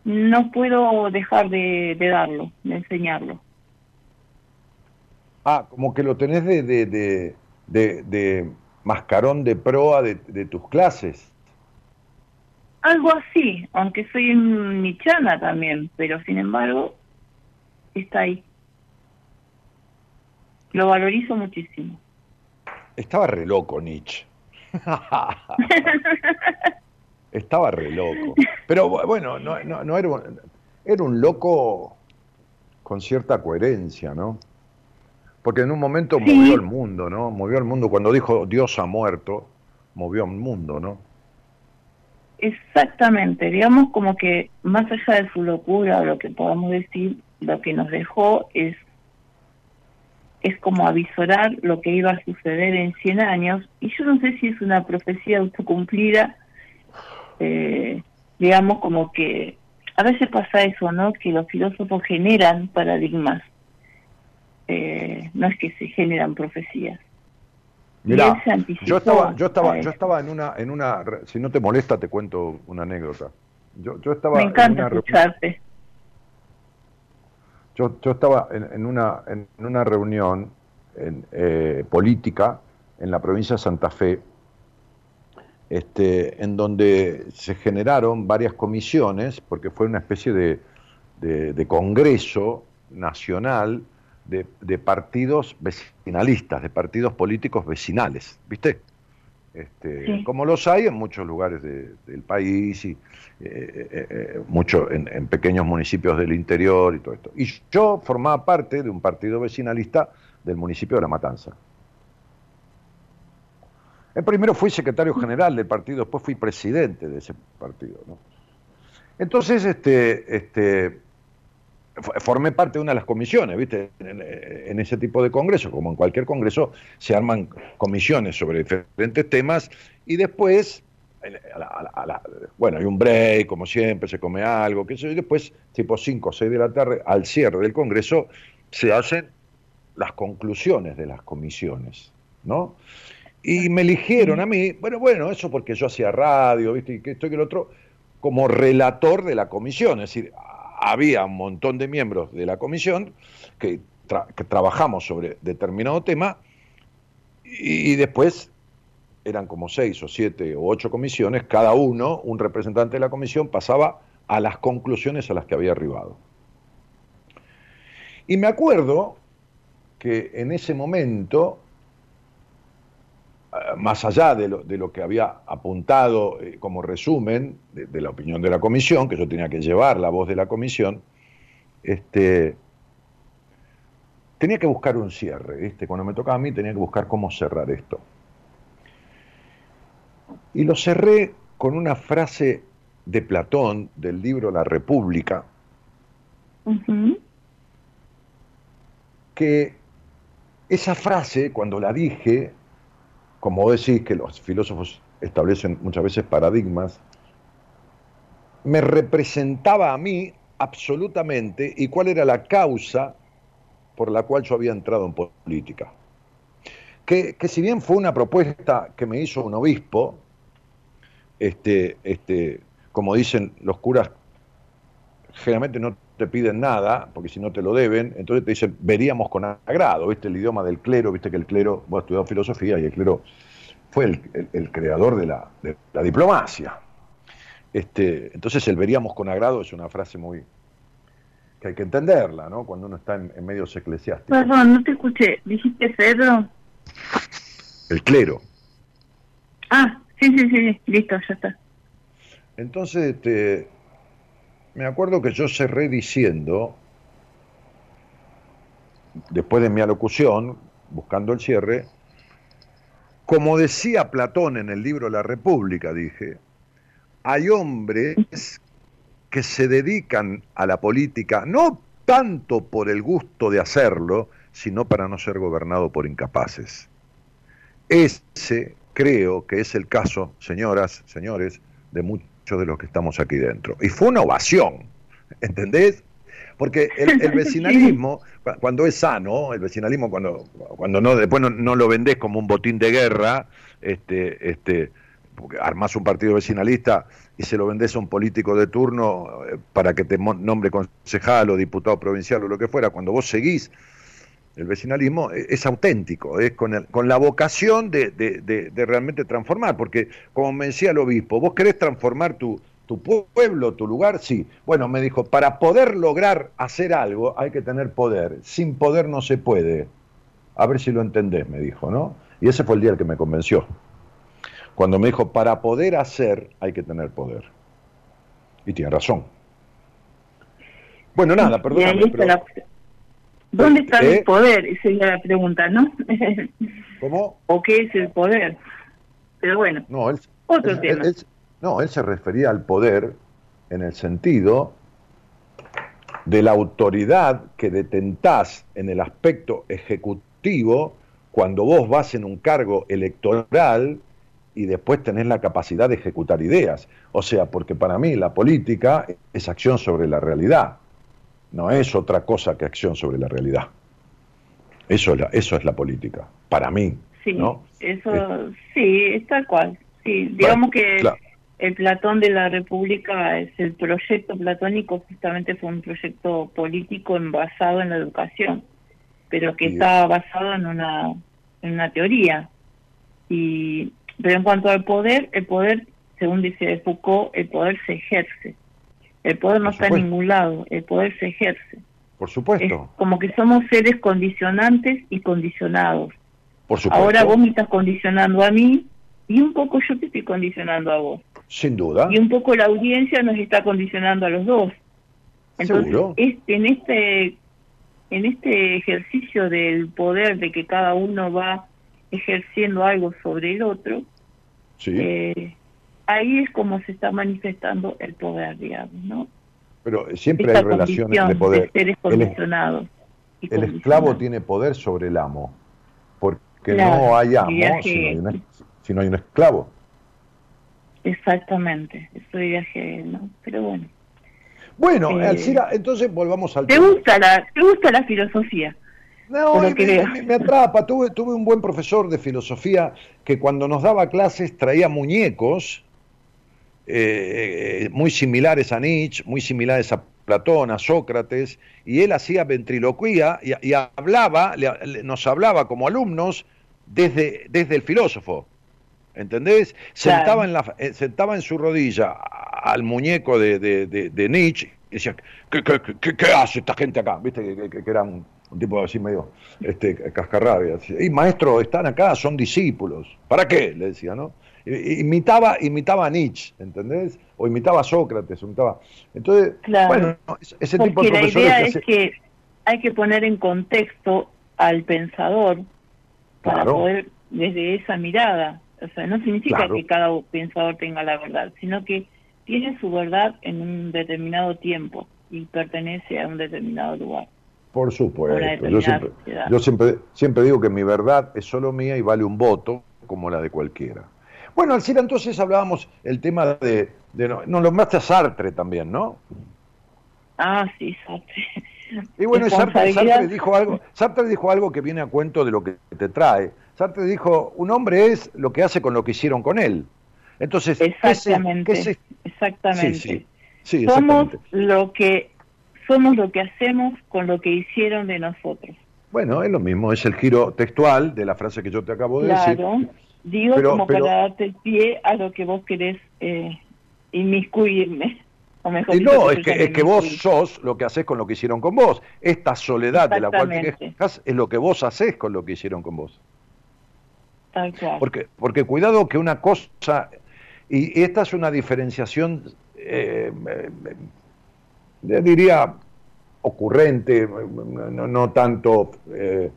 no puedo dejar de, de darlo, de enseñarlo. Ah, como que lo tenés de, de, de, de- de mascarón de proa de, de tus clases. Algo así, aunque soy un nichana también, pero sin embargo está ahí. Lo valorizo muchísimo. Estaba re loco Nietzsche. Estaba re loco. Pero bu- bueno, no, no, no era, un, era un loco con cierta coherencia, ¿no? Porque en un momento Sí. movió el mundo, ¿no? Movió el mundo. Cuando dijo Dios ha muerto, movió el mundo, ¿no? Exactamente, digamos como que más allá de su locura, lo que podamos decir, lo que nos dejó es es como avisorar lo que iba a suceder en 100 años, y yo no sé si es una profecía autocumplida, eh, digamos como que a veces pasa eso, ¿no? Que los filósofos generan paradigmas, eh, no es que se generan profecías. Mirá, yo estaba, yo estaba, yo estaba en una, en una, si no te molesta te cuento una anécdota. Yo, yo estaba Me en encanta una escucharte. Yo, yo estaba en, en una, en una reunión eh, política en la provincia de Santa Fe, este, en donde se generaron varias comisiones, porque fue una especie de, de- de congreso nacional de, de partidos vecinalistas, de partidos políticos vecinales, ¿viste? Este, Sí. Como los hay en muchos lugares de- del país y eh, eh, eh, mucho en, en pequeños municipios del interior y todo esto. Y yo formaba parte de un partido vecinalista del municipio de La Matanza. El primero fui secretario general del partido, después fui presidente de ese partido. ¿no? Entonces, este, este, formé parte de una de las comisiones, ¿viste? En, en ese tipo de congresos, como en cualquier congreso, se arman comisiones sobre diferentes temas y después bueno, hay un break, como siempre, se come algo, qué sé yo, y después, tipo 5 o 6 de la tarde, al cierre del Congreso, se hacen las conclusiones de las comisiones, ¿no? Y me eligieron a mí, bueno, bueno, eso porque yo hacía radio, ¿viste? Y que esto y que el otro, como relator de la comisión, es decir, había un montón de miembros de la comisión que, trabajamos sobre determinado tema y después eran como seis o siete o ocho comisiones, cada uno, un representante de la comisión, pasaba a las conclusiones a las que había arribado. Y me acuerdo que en ese momento, más allá de lo, que había apuntado eh, como resumen de, la opinión de la comisión, que yo tenía que llevar la voz de la comisión, este, tenía que buscar un cierre, ¿viste? Cuando me tocaba a mí tenía que buscar cómo cerrar esto. Y lo cerré con una frase de Platón del libro La República, que esa frase, cuando la dije, como decís que los filósofos establecen muchas veces paradigmas, me representaba a mí absolutamente y cuál era la causa por la cual yo había entrado en política. Que, que si bien fue una propuesta que me hizo un obispo, este, este, como dicen los curas, generalmente no te piden nada, porque si no te lo deben, entonces te dicen, veríamos con agrado, ¿viste? El idioma del clero, viste que el clero, vos estudiado filosofía y el clero fue el, creador de la, diplomacia. Este, entonces el veríamos con agrado es una frase muy que hay que entenderla, ¿no? Cuando uno está en, medios eclesiásticos. Perdón, no te escuché. ¿Dijiste Pedro? El clero. Ah, Sí, sí, sí, listo, ya está. Entonces, este, me acuerdo que yo cerré diciendo, después de mi alocución, buscando el cierre, como decía Platón en el libro La República, dije, hay hombres que se dedican a la política no tanto por el gusto de hacerlo, sino para no ser gobernado por incapaces. Ese creo que es el caso, señoras, señores, de muchos de los que estamos aquí dentro. Y fue una ovación, ¿entendés? Porque el, vecinalismo, cuando es sano, el vecinalismo cuando, cuando no, después no, lo vendés como un botín de guerra, este, este, porque armás un partido vecinalista y se lo vendés a un político de turno eh, para que te nombre concejal o diputado provincial o lo que fuera, cuando vos seguís el vecinalismo e, es auténtico, es con, con la vocación de, realmente transformar, porque como me decía el obispo, vos querés transformar tu, tu pueblo, tu lugar, sí. Bueno, me dijo, para poder lograr hacer algo hay que tener poder, sin poder no se puede. A ver si lo entendés, me dijo, ¿no? Y ese fue el día el que me convenció. Cuando me dijo, para poder hacer hay que tener poder. Y tiene razón. Bueno, nada, perdón. ¿Dónde está el ¿Eh? poder? Esa es la pregunta, ¿no? ¿Cómo? ¿O qué es el poder? Pero bueno, no, él, otro tema. no, él se refería al poder en el sentido de la autoridad que detentás en el aspecto ejecutivo cuando vos vas en un cargo electoral y después tenés la capacidad de ejecutar ideas. O sea, porque para mí la política es acción sobre la realidad no es otra cosa que acción sobre la realidad. Eso es la, eso es la política, para mí. Sí, eso sí, es tal cual. Sí, digamos que el Platón de la República es el proyecto platónico, justamente fue un proyecto político basado en la educación, pero que está basado en una, en una teoría. Y, pero en cuanto al poder, el poder, según dice Foucault, el poder se ejerce el poder no está en ningún lado, el poder se ejerce. Por supuesto. como que somos seres condicionantes y condicionados. Por supuesto. Ahora vos me estás condicionando a mí y un poco yo te estoy condicionando a vos. Sin duda. Y un poco la audiencia nos está condicionando a los dos. Entonces, este, en este en este ejercicio del poder de que cada uno va ejerciendo algo sobre el otro, sí. eh, ahí es como se está manifestando el poder, digamos, ¿no? Pero siempre hay relaciones de poder. seres condicionados el, esclavo tiene poder sobre el amo, porque no hay amo si no hay, un esclavo. Exactamente, eso viaje, ¿no? Pero bueno. Bueno, Eh, Alcira, entonces volvamos al ¿Te tema. gusta la, te gusta la filosofía? No, me, me- me atrapa. Tuve, tuve un buen profesor de filosofía que cuando nos daba clases traía muñecos eh, muy similares a Nietzsche, muy similares a Platón, a Sócrates, y él hacía ventriloquía y, y hablaba, le- nos hablaba como alumnos desde, desde el filósofo. ¿Entendés? Claro. Sentaba, en la, eh, sentaba en su rodilla al muñeco de, de- de- de Nietzsche y decía, ¿qué, qué, qué- qué hace esta gente acá? ¿Viste? Que, que- que era un, un tipo así medio este, cascarrabia. Y maestro, están acá, son discípulos. ¿Para qué? Le decía, ¿no? Imitaba, imitaba a Nietzsche, ¿entendés? O imitaba a Sócrates, o imitaba. Entonces, Claro. bueno, ese- tipo Porque de la profesores idea que es que hay que poner en contexto al pensador para Claro. poder desde esa mirada. O sea, no significa Claro. que cada pensador tenga la verdad, sino que tiene su verdad en un determinado tiempo y pertenece a un determinado lugar. Por supuesto. Yo siempre, yo siempre, siempre digo que mi verdad es solo mía y vale un voto como la de cualquiera. Bueno, Alcira, entonces hablábamos el tema de... de no, nos lo nombraste a Sartre también, ¿no? Ah, sí, Sartre. Y bueno, Sartre, dijo algo, Sartre dijo algo que viene a cuento de lo que te trae. Sartre dijo, un hombre es lo que hace con lo que hicieron con él. Entonces, ¿qué es- Exactamente, qué exactamente. Sí, sí, sí, somos lo que somos lo que hacemos con lo que hicieron de nosotros. Bueno, es lo mismo, es el giro textual de la frase que yo te acabo de decir. Digo Pero- como pero- para darte el pie a lo que vos querés eh, inmiscuirme. O mejor Y dicho, no, es que, es que vos sos lo que haces con lo que hicieron con vos. Esta soledad de la cual te quejas es lo que vos haces con lo que hicieron con vos. Tal cual. Porque, porque cuidado que una cosa, y esta es una diferenciación, eh, eh, eh, diría, ocurrente, no, no tanto eh,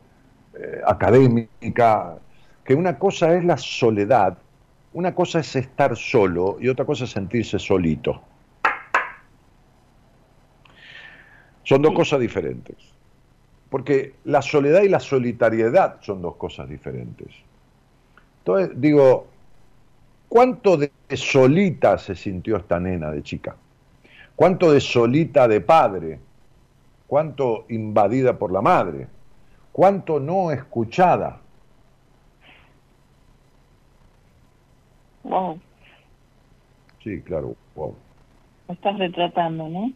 eh, académica, que una cosa es la soledad, una cosa es estar solo y otra cosa es sentirse solito. Son dos cosas diferentes. Porque la soledad y la solitariedad son dos cosas diferentes. Entonces, digo, ¿cuánto de solita se sintió esta nena de chica? ¿Cuánto de solita de padre? ¿Cuánto invadida por la madre? ¿Cuánto no escuchada? Wow, Sí, claro, wow. me estás retratando, ¿no?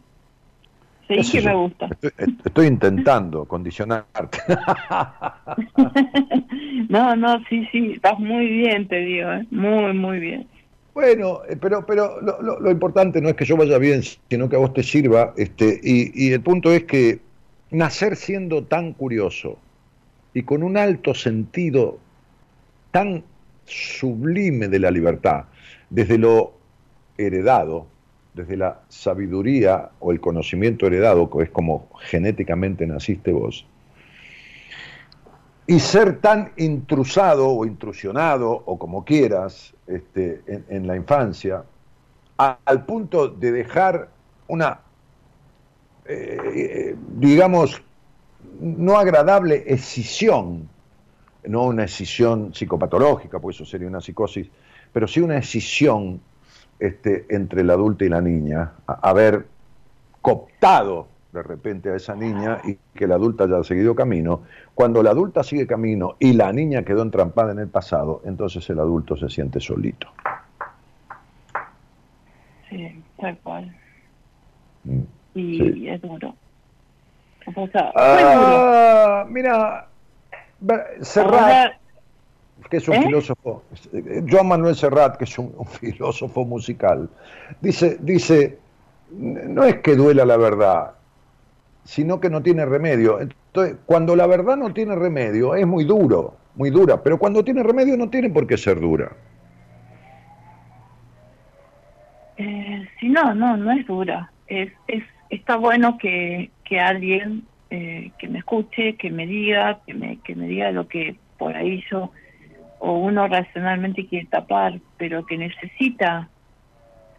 Sí, sé que yo. me gusta. Estoy, estoy intentando condicionarte. no, no, sí, sí, estás muy bien, te digo, ¿eh? muy, muy bien. Bueno, eh, pero, pero lo, lo- lo importante no es que yo vaya bien, sino que a vos te sirva. Este, y, y el punto es que nacer siendo tan curioso y con un alto sentido tan sublime de la libertad, desde lo heredado, desde la sabiduría o el conocimiento heredado, que es como genéticamente naciste vos, y ser tan intrusado o intrusionado o como quieras este, en, la infancia, al punto de dejar una, eh, eh, digamos, no agradable escisión, no una escisión psicopatológica, porque eso sería una psicosis, pero sí una escisión este, entre el adulto y la niña, a- haber cooptado de repente a esa niña y que la adulta haya seguido camino. Cuando la adulta sigue camino y la niña quedó entrampada en el pasado, entonces el adulto se siente solito. Sí, tal cual. Mm. Y Sí. es duro. O sea, duro. Ah, mira, Serrat, que es un ¿Eh? filósofo, Joan Manuel Serrat, que es un, un filósofo musical, dice, dice, no es que duela la verdad, sino que no tiene remedio. Entonces, cuando la verdad no tiene remedio, es muy duro, muy dura, pero cuando tiene remedio no tiene por qué ser dura. Eh, sí, no, no, no es dura. Es, es, está bueno que, que alguien eh, que me escuche, que me diga, que me, que me diga lo que por ahí yo o uno racionalmente quiere tapar, pero que necesita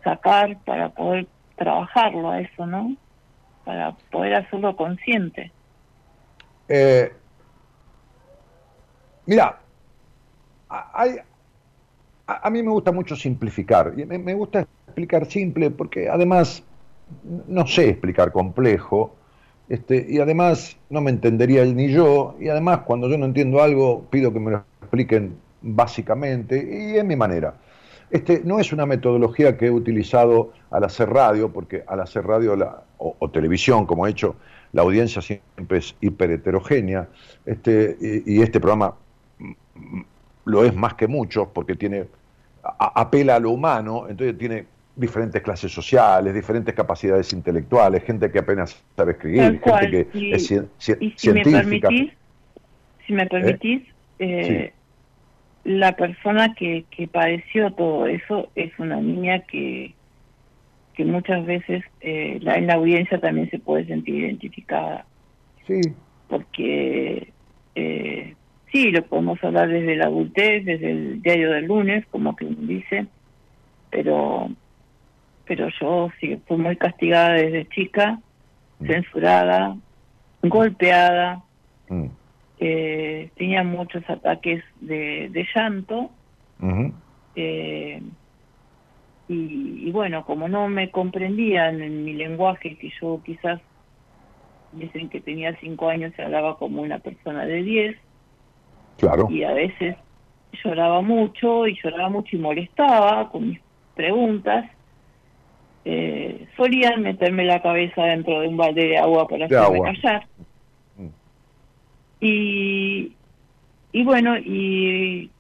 sacar para poder trabajarlo a eso, ¿no? Para poder hacerlo consciente. Eh, mira, a- hay, a, mí me gusta mucho simplificar, y me, gusta explicar simple porque además no sé explicar complejo, este, y además no me entendería él ni yo, y además cuando yo no entiendo algo pido que me lo expliquen básicamente, y es mi manera. Este, no es una metodología que he utilizado al hacer radio, porque al hacer radio o, televisión, como he hecho, la audiencia siempre es hiper heterogénea, este, y, este programa lo es más que mucho, porque tiene, apela a lo humano, entonces tiene diferentes clases sociales, diferentes capacidades intelectuales, gente que apenas sabe escribir, gente que es científica. si me permitís, eh, la persona que, que padeció todo eso es una niña que, que muchas veces eh, la, en la audiencia también se puede sentir identificada. Sí. Porque eh, sí, lo podemos hablar desde la adultez, desde el diario del lunes, como que dice, pero pero yo sí fui muy castigada desde chica, mm. censurada, golpeada. Mm eh, tenía muchos ataques de, llanto. Eh, y, bueno, como no me comprendían en mi lenguaje, que yo quizás dicen que tenía cinco años y hablaba como una persona de diez. Claro. Y a veces lloraba mucho y lloraba mucho y molestaba con mis preguntas. Eh, solían meterme la cabeza dentro de un balde de agua para hacerme callar. Y, y bueno, y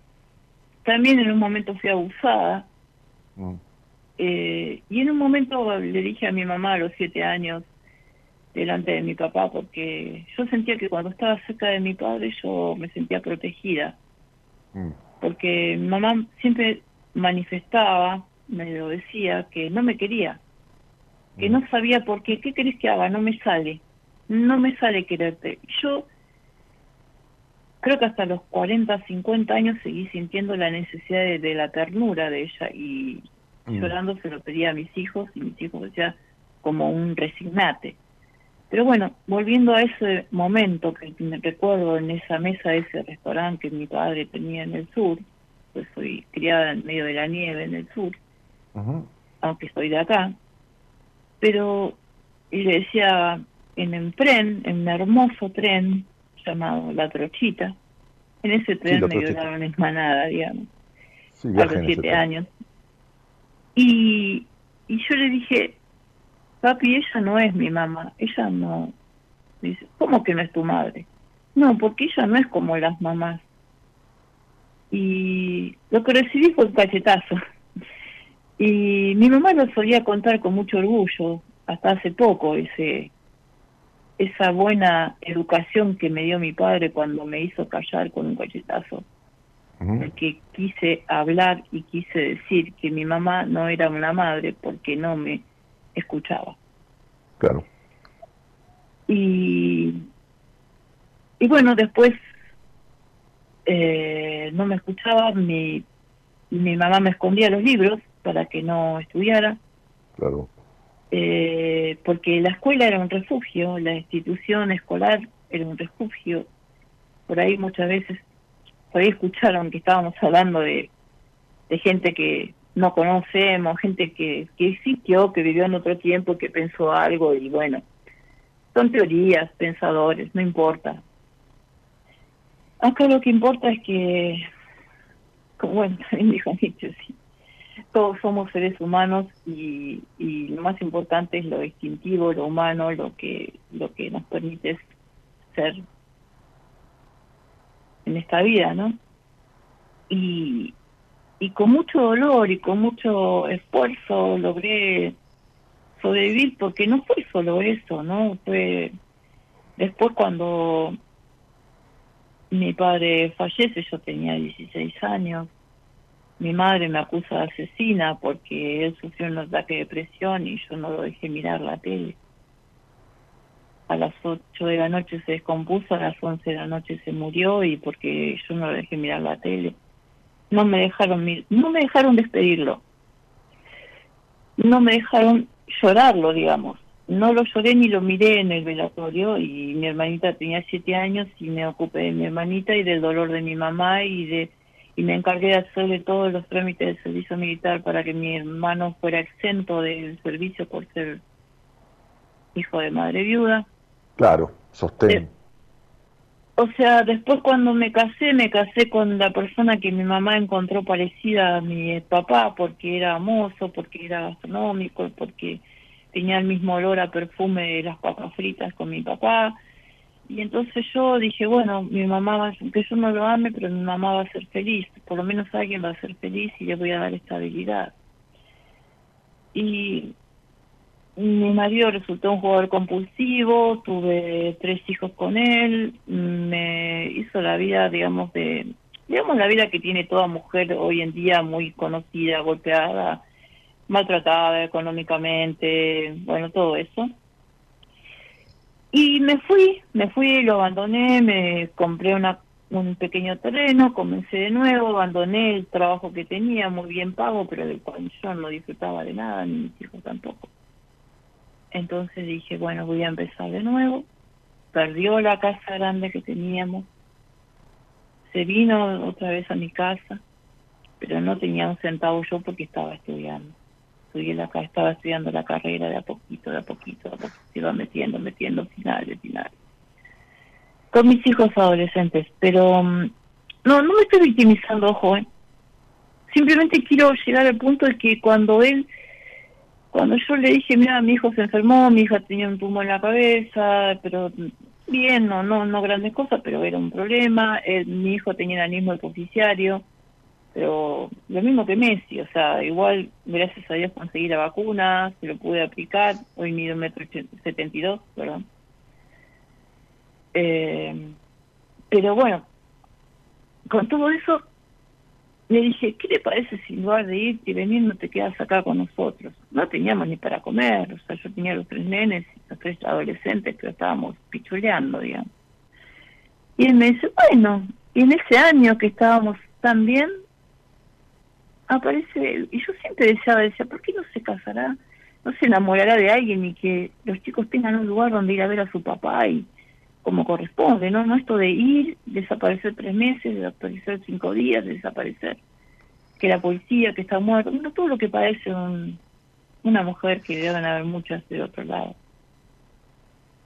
también en un momento fui abusada. Mm. Eh, y en un momento le dije a mi mamá a los siete años, delante de mi papá, porque yo sentía que cuando estaba cerca de mi padre yo me sentía protegida. Mm. Porque mi mamá siempre manifestaba, me lo decía, que no me quería, que mm. no sabía por qué, ¿qué querés que haga? No me sale, no me sale quererte. Yo creo que hasta los 40, 50 años seguí sintiendo la necesidad de, la ternura de ella y mm. llorando se lo pedía a mis hijos y mis hijos decían como un resignate. Pero bueno, volviendo a ese momento que me recuerdo en esa mesa de ese restaurante que mi padre tenía en el sur, pues soy criada en medio de la nieve en el sur, aunque soy de acá, pero y le decía en el tren, en un hermoso tren, llamado La Trochita. En ese tren me violaron en manada, digamos, a los siete años. Y, y yo le dije, papi, ella no es mi mamá, ella no. Dice, ¿cómo que no es tu madre? No, porque ella no es como las mamás. Y lo que recibí fue un cachetazo. Y mi mamá lo solía contar con mucho orgullo, hasta hace poco, ese esa buena educación que me dio mi padre cuando me hizo callar con un cachetazo. que quise hablar y quise decir que mi mamá no era una madre porque no me escuchaba. Claro. Y, y bueno, después eh, no me escuchaba, mi, mi mamá me escondía los libros para que no estudiara. Claro eh, porque la escuela era un refugio, la institución escolar era un refugio. Por ahí muchas veces, por ahí escucharon que estábamos hablando de, de gente que no conocemos, gente que, que existió, que vivió en otro tiempo, que pensó algo y bueno, son teorías, pensadores, no importa. Acá lo que importa es que, como bueno, también dijo Nietzsche, sí, todos somos seres humanos y, lo más importante es lo distintivo, lo humano, lo que, lo que nos permite ser en esta vida, ¿no? Y, y con mucho dolor y con mucho esfuerzo logré sobrevivir porque no fue solo eso, ¿no? Fue después cuando mi padre fallece, yo tenía 16 años, mi madre me acusa de asesina porque él sufrió un ataque de depresión y yo no lo dejé mirar la tele. A las 8 de la noche se descompuso, a las 11 de la noche se murió y porque yo no lo dejé mirar la tele. No me dejaron no me dejaron despedirlo. No me dejaron llorarlo, digamos. No lo lloré ni lo miré en el velatorio y mi hermanita tenía siete años y me ocupé de mi hermanita y del dolor de mi mamá y de y me encargué de hacerle todos los trámites del servicio militar para que mi hermano fuera exento del servicio por ser hijo de madre viuda. Claro, sostén. Eh, o sea, después cuando me casé, me casé con la persona que mi mamá encontró parecida a mi papá, porque era mozo, porque era gastronómico, porque tenía el mismo olor a perfume de las papas fritas con mi papá. Y entonces yo dije, bueno, mi mamá, va, que yo no lo ame, pero mi mamá va a ser feliz, por lo menos alguien va a ser feliz y le voy a dar estabilidad. Y mi marido resultó un jugador compulsivo, tuve tres hijos con él, me hizo la vida, digamos, de, digamos, la vida que tiene toda mujer hoy en día, muy conocida, golpeada, maltratada económicamente, bueno, todo eso. Y me fui, me fui, lo abandoné, me compré una, un pequeño terreno, comencé de nuevo, abandoné el trabajo que tenía, muy bien pago, pero del cual yo no disfrutaba de nada, ni mis hijos tampoco. Entonces dije, bueno, voy a empezar de nuevo. Perdió la casa grande que teníamos. Se vino otra vez a mi casa, pero no tenía un centavo yo porque estaba estudiando. Estudié la, estaba estudiando la carrera de a poquito, de a poquito, de a poquito. Se iba metiendo, metiendo finales, finales. Con mis hijos adolescentes, pero mm, no, no me estoy victimizando, ojo, ¿eh? Simplemente quiero llegar al punto de que cuando él cuando yo le dije, mira, mi hijo se enfermó, mi hija tenía un tumor en la cabeza, pero bien, no, no, no grandes cosas, pero era un problema. mi hijo tenía el anismo epofisiario, pero lo mismo que Messi, o sea, igual, gracias a Dios conseguí la vacuna, se lo pude aplicar, hoy mido metro setenta y dos, perdón. Eh, pero bueno, con todo eso le dije, ¿qué le parece si en lugar de irte y venir no te quedas acá con nosotros? No teníamos ni para comer, o sea, yo tenía los tres nenes los tres adolescentes, pero estábamos pichuleando, digamos. Y él me dice, bueno, y en ese año que estábamos tan bien, aparece. Y yo siempre deseaba, decía, ¿por qué no se casará? No se enamorará de alguien y que los chicos tengan un lugar donde ir a ver a su papá y como corresponde, ¿no? No esto de ir, desaparecer tres meses, desaparecer cinco días, desaparecer, que la policía, que está muerto, no todo lo que parece una mujer que deben haber muchas de otro lado.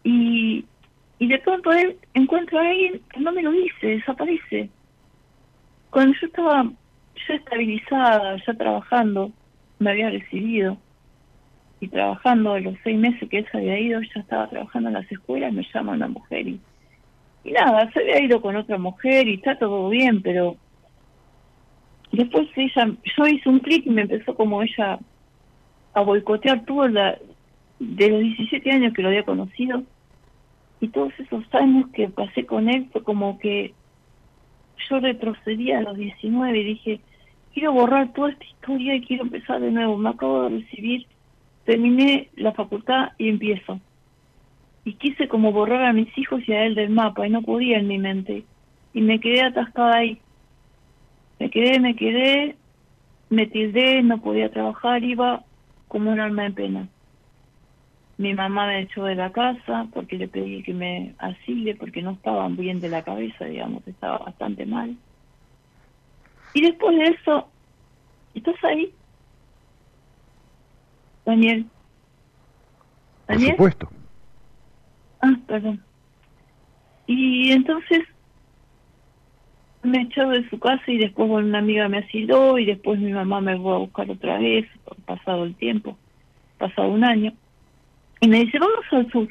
Y, y de pronto él encuentra a alguien que no me lo dice, desaparece. Cuando yo estaba ya estabilizada, ya trabajando, me había recibido y trabajando los seis meses que él se había ido, ya estaba trabajando en las escuelas, me llama una mujer y, y nada, se había ido con otra mujer y está todo bien, pero después ella, yo hice un clic y me empezó como ella a boicotear todo la, de los 17 años que lo había conocido. Y todos esos años que pasé con él fue como que yo retrocedía a los 19 y dije, quiero borrar toda esta historia y quiero empezar de nuevo, me acabo de recibir terminé la facultad y empiezo. Y quise como borrar a mis hijos y a él del mapa y no podía en mi mente. Y me quedé atascada ahí. Me quedé, me quedé, me tildé, no podía trabajar, iba como un alma en pena. Mi mamá me echó de la casa porque le pedí que me asile porque no estaba bien de la cabeza, digamos, estaba bastante mal. Y después de eso, ¿estás ahí? Daniel. Por supuesto. Ah, perdón. Y entonces me echó de su casa y después una amiga me asiló y después mi mamá me fue a buscar otra vez, pasado el tiempo, pasado un año. Y me dice, vamos al sur.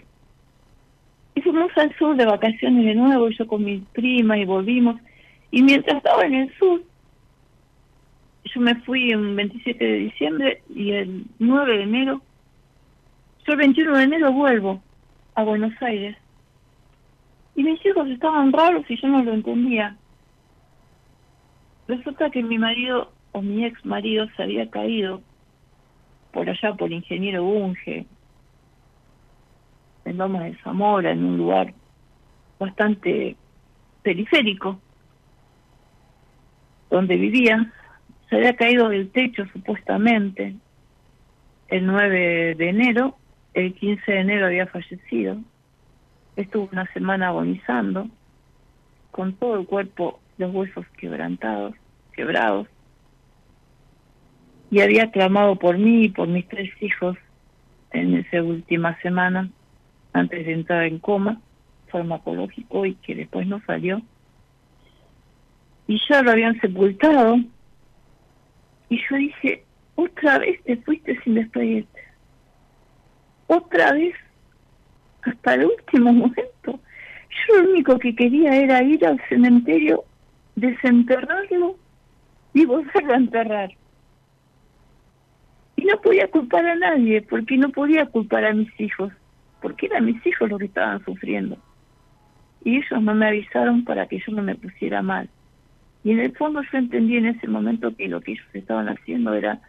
Y fuimos al sur de vacaciones de nuevo, yo con mi prima y volvimos. Y mientras estaba en el sur, yo me fui el 27 de diciembre y el 9 de enero, yo el 21 de enero vuelvo a Buenos Aires. Y mis hijos estaban raros y yo no lo entendía. Resulta que mi marido o mi ex marido se había caído por allá por Ingeniero Bunge, en Lomas de Zamora, en un lugar bastante periférico, donde vivía se había caído del techo supuestamente el 9 de enero, el 15 de enero había fallecido, estuvo una semana agonizando, con todo el cuerpo, los huesos quebrantados, quebrados. Y había clamado por mí y por mis tres hijos en esa última semana, antes de entrar en coma farmacológico y que después no salió. Y ya lo habían sepultado. Y yo dije, otra vez te fuiste sin despedirte. Otra vez, hasta el último momento. Yo lo único que quería era ir al cementerio, desenterrarlo y volverlo a enterrar. Y no podía culpar a nadie, porque no podía culpar a mis hijos, porque eran mis hijos los que estaban sufriendo. Y ellos no me avisaron para que yo no me pusiera mal. Y en el fondo yo entendí en ese momento que lo que ellos estaban haciendo era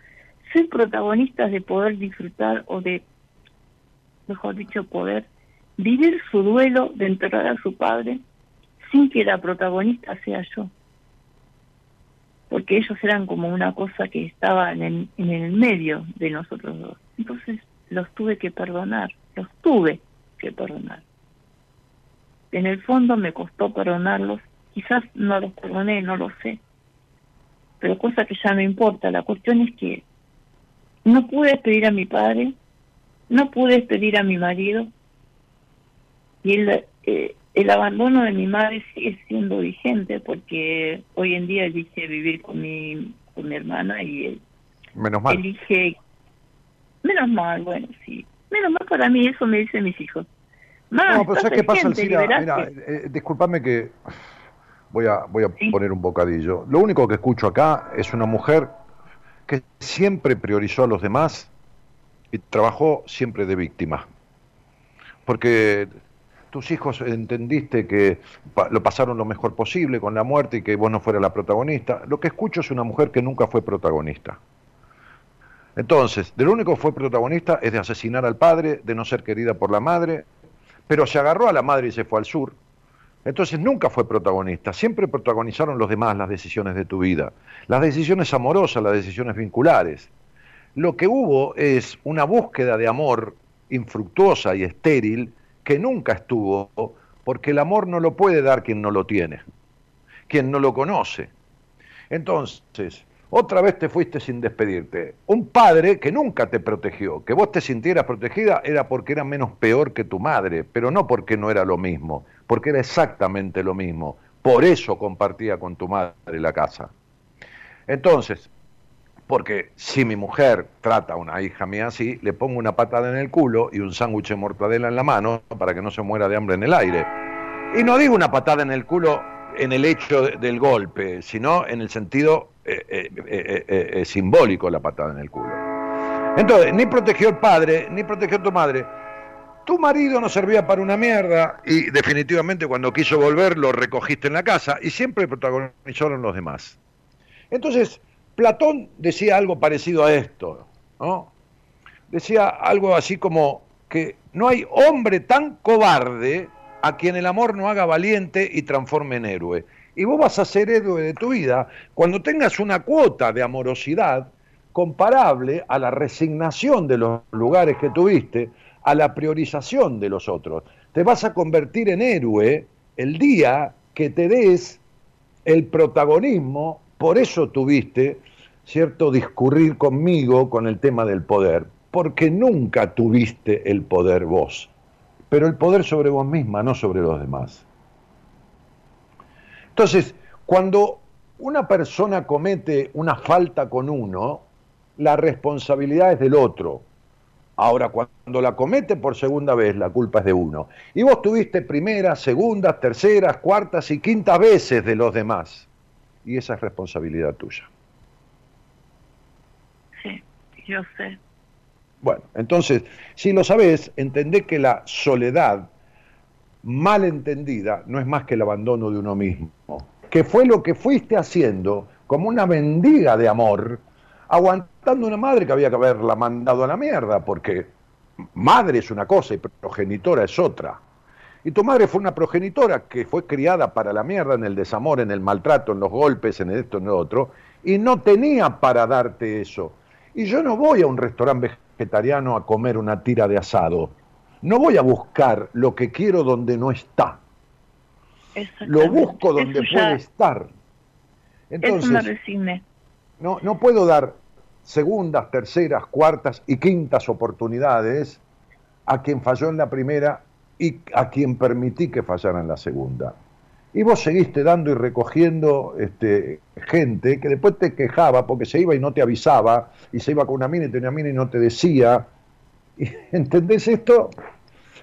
ser protagonistas de poder disfrutar o de, mejor dicho, poder vivir su duelo de enterrar a su padre sin que la protagonista sea yo. Porque ellos eran como una cosa que estaba en el, en el medio de nosotros dos. Entonces los tuve que perdonar, los tuve que perdonar. En el fondo me costó perdonarlos, quizás no los perdoné, no lo sé, pero cosa que ya no importa, la cuestión es que no pude despedir a mi padre, no pude despedir a mi marido, y el, eh, el abandono de mi madre sigue siendo vigente porque hoy en día elige vivir con mi, con mi hermana y él Menos mal. elige... Menos mal, bueno, sí. Menos mal para mí, eso me dicen mis hijos. Más, No, pero ¿sabes qué pasa, Alcira? Mira, eh, disculpame que voy a, voy a poner un bocadillo. Lo único que escucho acá es una mujer que siempre priorizó a los demás y trabajó siempre de víctima. Porque tus hijos entendiste que lo pasaron lo mejor posible con la muerte y que vos no fueras la protagonista. Lo que escucho es una mujer que nunca fue protagonista. Entonces, de lo único que fue protagonista es de asesinar al padre, de no ser querida por la madre, pero se agarró a la madre y se fue al sur. Entonces nunca fue protagonista, siempre protagonizaron los demás las decisiones de tu vida, las decisiones amorosas, las decisiones vinculares. Lo que hubo es una búsqueda de amor infructuosa y estéril que nunca estuvo, porque el amor no lo puede dar quien no lo tiene, quien no lo conoce. Entonces, otra vez te fuiste sin despedirte. Un padre que nunca te protegió, que vos te sintieras protegida era porque era menos peor que tu madre, pero no porque no era lo mismo, porque era exactamente lo mismo. Por eso compartía con tu madre la casa. Entonces, porque si mi mujer trata a una hija mía así, le pongo una patada en el culo y un sándwich de mortadela en la mano para que no se muera de hambre en el aire. Y no digo una patada en el culo en el hecho de- del golpe, sino en el sentido eh, eh, eh, simbólico la patada en el culo. Entonces, ni protegió el padre, ni protegió tu madre. Tu marido no servía para una mierda y definitivamente cuando quiso volver lo recogiste en la casa y siempre protagonizaron los demás. Entonces, Platón decía algo parecido a esto, ¿no? Decía algo así como que no hay hombre tan cobarde a quien el amor no haga valiente y transforme en héroe. Y vos vas a ser héroe de tu vida cuando tengas una cuota de amorosidad comparable a la resignación de los lugares que tuviste, a la priorización de los otros. Te vas a convertir en héroe el día que te des el protagonismo, por eso tuviste cierto discurrir conmigo con el tema del poder, porque nunca tuviste el poder vos, pero el poder sobre vos misma, no sobre los demás. Entonces, cuando una persona comete una falta con uno, la responsabilidad es del otro. Ahora, cuando la comete por segunda vez, la culpa es de uno. Y vos tuviste primeras, segundas, terceras, cuartas y quintas veces de los demás. Y esa es responsabilidad tuya. Sí, yo sé. Bueno, entonces, si lo sabés, entendé que la soledad mal entendida no es más que el abandono de uno mismo, que fue lo que fuiste haciendo como una mendiga de amor, aguantando una madre que había que haberla mandado a la mierda, porque madre es una cosa y progenitora es otra. Y tu madre fue una progenitora que fue criada para la mierda en el desamor, en el maltrato, en los golpes, en esto, en lo otro, y no tenía para darte eso. Y yo no voy a un restaurante vegetariano a comer una tira de asado. No voy a buscar lo que quiero donde no está. Lo busco donde Eso puede estar. Eso me resigné. No, no puedo dar segundas, terceras, cuartas y quintas oportunidades a quien falló en la primera y a quien permití que fallara en la segunda. Y vos seguiste dando y recogiendo este, gente que después te quejaba porque se iba y no te avisaba, y se iba con una mina y tenía mina y no te decía. ¿Entendés esto?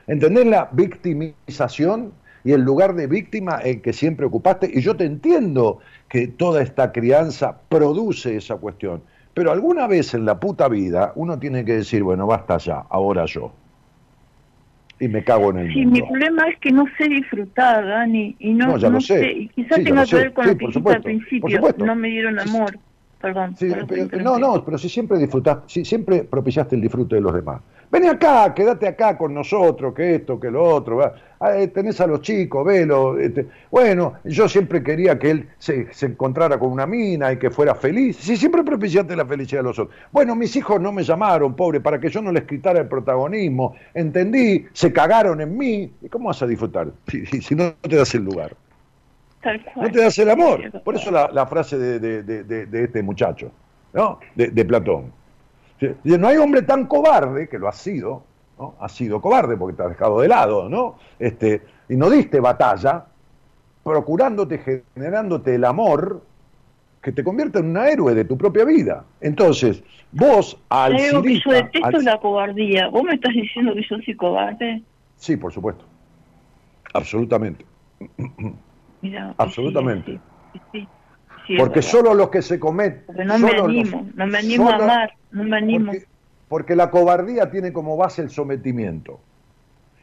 ¿Entendés la victimización y el lugar de víctima en que siempre ocupaste? Y yo te entiendo que toda esta crianza produce esa cuestión. Pero alguna vez en la puta vida uno tiene que decir, bueno, basta ya, ahora yo y me cago en el sí, mi problema es que no sé disfrutar, Dani, y no, no, sé. y quizás tenga que ver con lo que dijiste al principio, no me dieron amor. Perdón. no, no, pero si siempre disfrutaste, si siempre propiciaste el disfrute de los demás. Vení acá, quédate acá con nosotros, que esto, que lo otro. Eh, tenés a los chicos, velo. Este. Bueno, yo siempre quería que él se, encontrara con una mina y que fuera feliz. Si siempre propiciaste la felicidad de los otros. Bueno, mis hijos no me llamaron, pobre, para que yo no les quitara el protagonismo. Entendí, se cagaron en mí. ¿Y cómo vas a disfrutar si, no te das el lugar? No te das el amor. Por eso la, frase de, este muchacho, ¿no? de Platón. No hay hombre tan cobarde, que lo ha sido, ¿no? Ha sido cobarde porque te has dejado de lado, ¿no? Este, y no diste batalla, procurándote, generándote el amor que te convierte en una héroe de tu propia vida. Entonces, vos al Creo que yo detesto la cobardía. ¿Vos me estás diciendo que yo soy cobarde? Sí, por supuesto. Absolutamente. Absolutamente. sí, porque solo los que se cometen... Porque no me animo, no me animo a amar, no me animo. Porque, la cobardía tiene como base el sometimiento.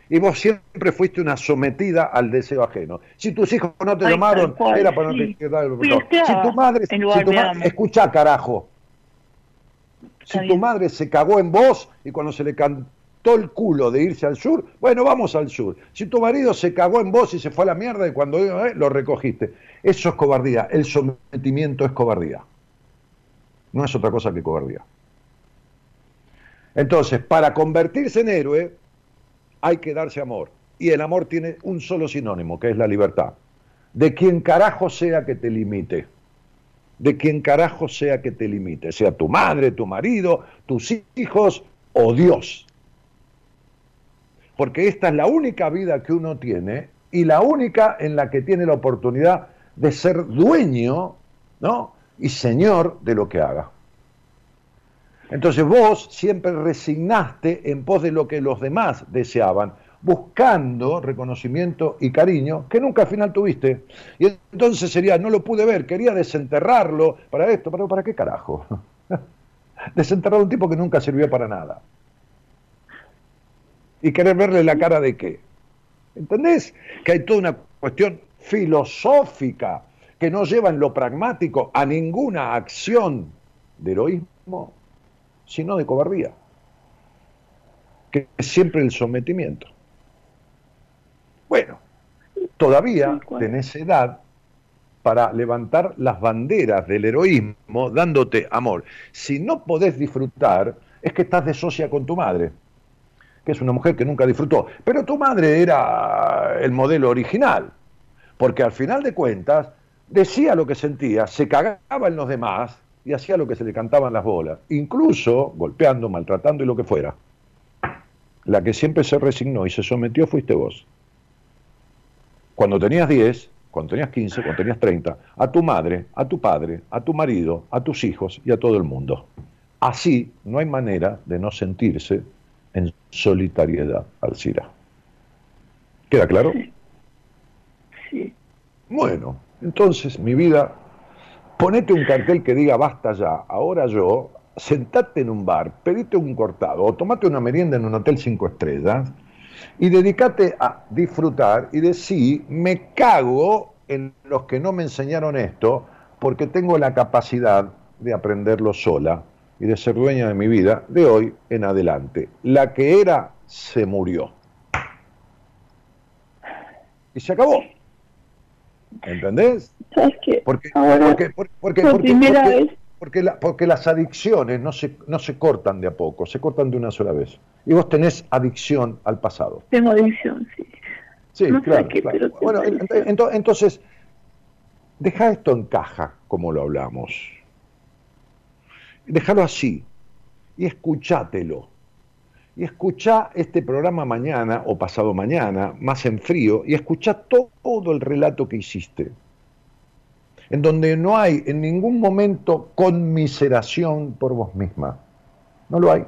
Y vos siempre fuiste una sometida al deseo ajeno. Si tus hijos no te llamaron, era para no te quedar Si tu madre, si tu madre escucha carajo. si tu madre se cagó en vos y cuando se le cantó el culo de irse al sur, bueno, vamos al sur. Si tu marido se cagó en vos y se fue a la mierda y cuando eh, lo recogiste. Eso es cobardía. El sometimiento es cobardía. No es otra cosa que cobardía. Entonces, para convertirse en héroe, hay que darse amor. Y el amor tiene un solo sinónimo, que es la libertad. De quien carajo sea que te limite. De quien carajo sea que te limite. Sea tu madre, tu marido, tus hijos o Dios. Porque esta es la única vida que uno tiene y la única en la que tiene la oportunidad de ser dueño ¿no? y señor de lo que haga. Entonces vos siempre resignaste en pos de lo que los demás deseaban, buscando reconocimiento y cariño que nunca al final tuviste. Y entonces sería, no lo pude ver, quería desenterrarlo para esto, pero ¿para qué carajo? Desenterrar a un tipo que nunca sirvió para nada. Y querer verle la cara de qué. ¿Entendés? Que hay toda una cuestión filosófica que no lleva en lo pragmático a ninguna acción de heroísmo, sino de cobardía, que es siempre el sometimiento. Bueno, todavía tenés edad para levantar las banderas del heroísmo dándote amor. Si no podés disfrutar, es que estás de socia con tu madre, que es una mujer que nunca disfrutó. Pero tu madre era el modelo original porque al final de cuentas decía lo que sentía, se cagaba en los demás y hacía lo que se le cantaban las bolas, incluso golpeando, maltratando y lo que fuera. La que siempre se resignó y se sometió fuiste vos. Cuando tenías 10, cuando tenías 15, cuando tenías 30, a tu madre, a tu padre, a tu marido, a tus hijos y a todo el mundo. Así no hay manera de no sentirse en solitariedad, Alcira. ¿Queda claro? Bueno, entonces, mi vida, ponete un cartel que diga basta ya, ahora yo, sentate en un bar, pedite un cortado o tomate una merienda en un hotel cinco estrellas y dedícate a disfrutar y decir, me cago en los que no me enseñaron esto porque tengo la capacidad de aprenderlo sola y de ser dueña de mi vida de hoy en adelante. La que era se murió. Y se acabó. ¿Entendés? Porque, porque, las adicciones no se, no se cortan de a poco, se cortan de una sola vez. Y vos tenés adicción al pasado. Tengo adicción, sí. Sí, claro. bueno, entonces, deja esto en caja, como lo hablamos. Déjalo así y escúchatelo. Y escucha este programa mañana o pasado mañana, más en frío, y escucha todo el relato que hiciste. En donde no hay en ningún momento conmiseración por vos misma. No lo hay.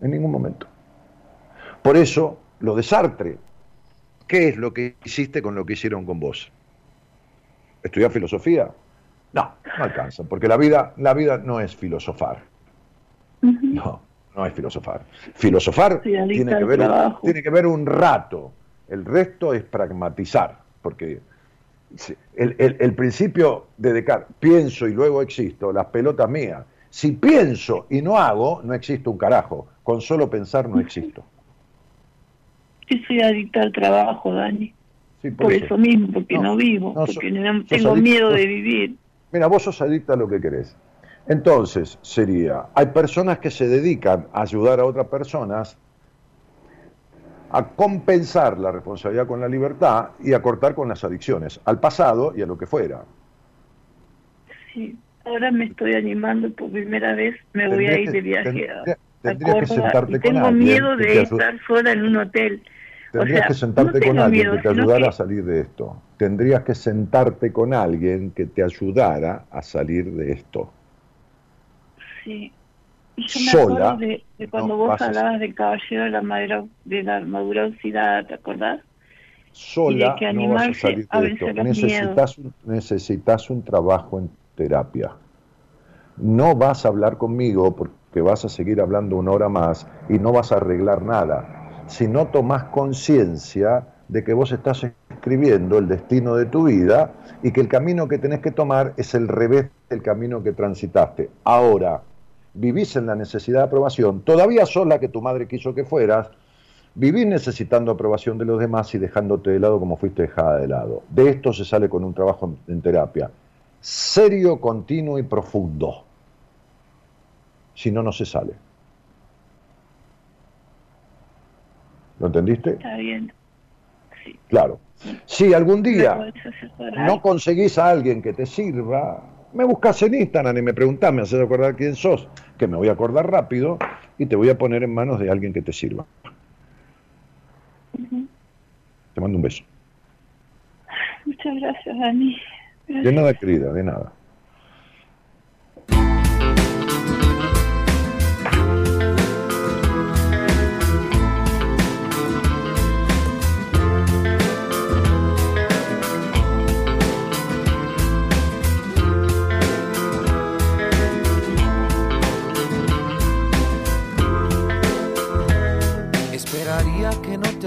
En ningún momento. Por eso, lo de Sartre, ¿qué es lo que hiciste con lo que hicieron con vos? ¿Estudiar filosofía? No, no alcanza, porque la vida, la vida no es filosofar. No, no es filosofar. Filosofar tiene que, ver, tiene que ver un rato, el resto es pragmatizar, porque el, el, principio de Descartes, pienso y luego existo, las pelotas mías. Si pienso y no hago, no existe un carajo. Con solo pensar no existo. Yo soy adicta al trabajo, Dani. por, eso. mismo, porque no, vivo, porque tengo miedo de vivir. Mira, vos sos adicta a lo que querés. Entonces, sería, hay personas que se dedican a ayudar a otras personas a compensar la responsabilidad con la libertad y a cortar con las adicciones, al pasado y a lo que fuera. Sí, ahora me estoy animando por primera vez, me voy a ir de viaje a, Córdoba y tengo miedo de estar sola en un hotel. Tendrías que sentarte con alguien que te ayudara a salir de esto. Tendrías que sentarte con alguien que te ayudara a salir de esto. Sí. Y yo me Sola, acuerdo de, cuando vos hablabas del caballero de la, madera, de la armadura oxidada, ¿te acordás? Sola que no vas a salir de esto. Necesitas necesitas un trabajo en terapia. No vas a hablar conmigo porque vas a seguir hablando una hora más y no vas a arreglar nada si no tomás conciencia de que vos estás escribiendo el destino de tu vida y que el camino que tenés que tomar es el revés del camino que transitaste. Ahora, vivís en la necesidad de aprobación, todavía sos la que tu madre quiso que fueras, vivís necesitando aprobación de los demás y dejándote de lado como fuiste dejada de lado. De esto se sale con un trabajo en terapia. Serio, continuo y profundo. Si no, no se sale. ¿Lo entendiste? Está bien. Sí. Claro. Si algún día no conseguís a alguien que te sirva, me buscas en Instagram y me preguntás, me haces acordar quién sos, que me voy a acordar rápido y te voy a poner en manos de alguien que te sirva. Te mando un beso. Muchas gracias, Dani. De nada, querida, de nada.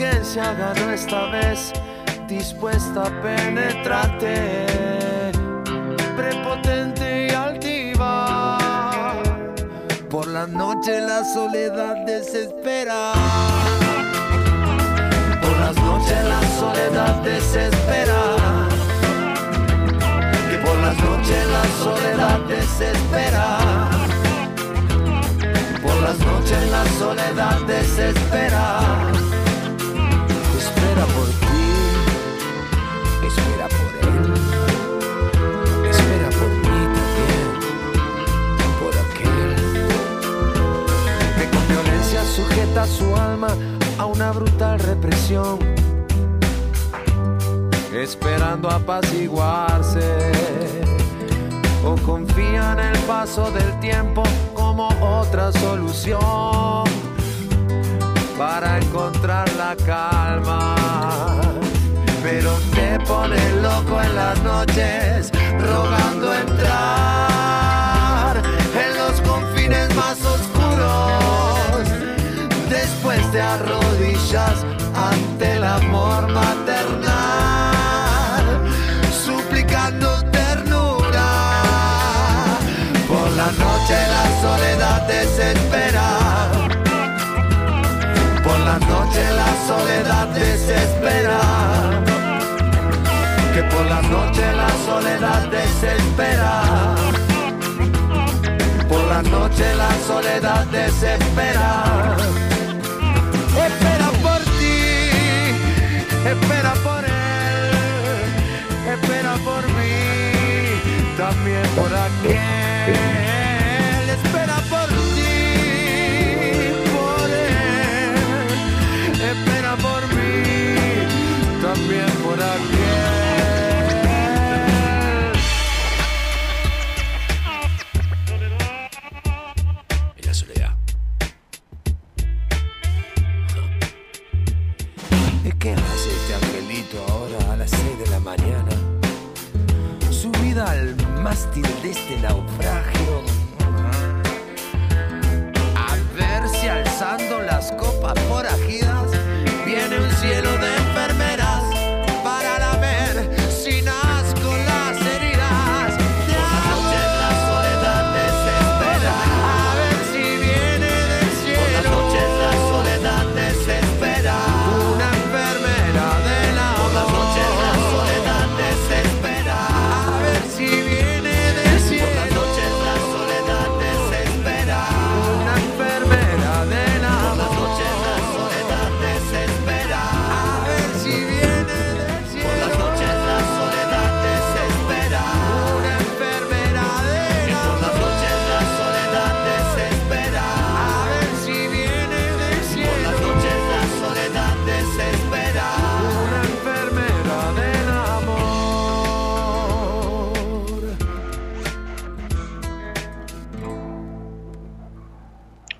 la urgencia ganó esta vez, dispuesta a penetrarte, prepotente y altiva. Por la noche la soledad desespera. Por las noches la soledad desespera. Que por las noches la soledad desespera. Por las noches la soledad desespera espera por él, espera por mí también, por aquel. Que con violencia sujeta su alma a una brutal represión, esperando apaciguarse. O confía en el paso del tiempo como otra solución. Para encontrar la calma. Pero pone loco en las noches, rogando entrar en los confines más oscuros. Después te arrodillas ante el amor maternal, suplicando ternura. Por la noche la soledad desespera. Por la noche la soledad desespera por la noche la soledad desespera. Espera por ti, espera por él, espera por mí, también por aquel.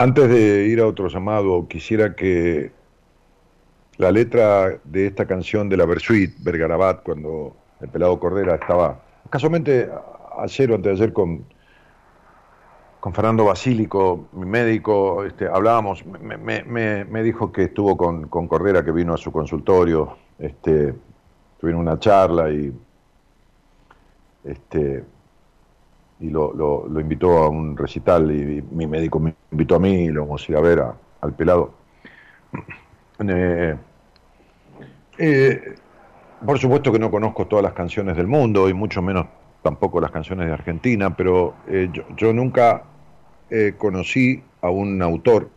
Antes de ir a otro llamado, quisiera que la letra de esta canción de la Versuit, Bergarabat, cuando el pelado Cordera estaba casualmente ayer o antes de ayer con, con Fernando Basílico, mi médico, este, hablábamos, me, me- me- me dijo que estuvo con, con Cordera, que vino a su consultorio, este, tuvieron una charla y este, y lo, lo- invitó a un recital y, mi médico me invitó a mí y lo vamos a ir a ver a- al pelado. Eh, eh, por supuesto que no conozco todas las canciones del mundo y mucho menos tampoco las canciones de Argentina, pero eh, yo, yo nunca conocí a un autor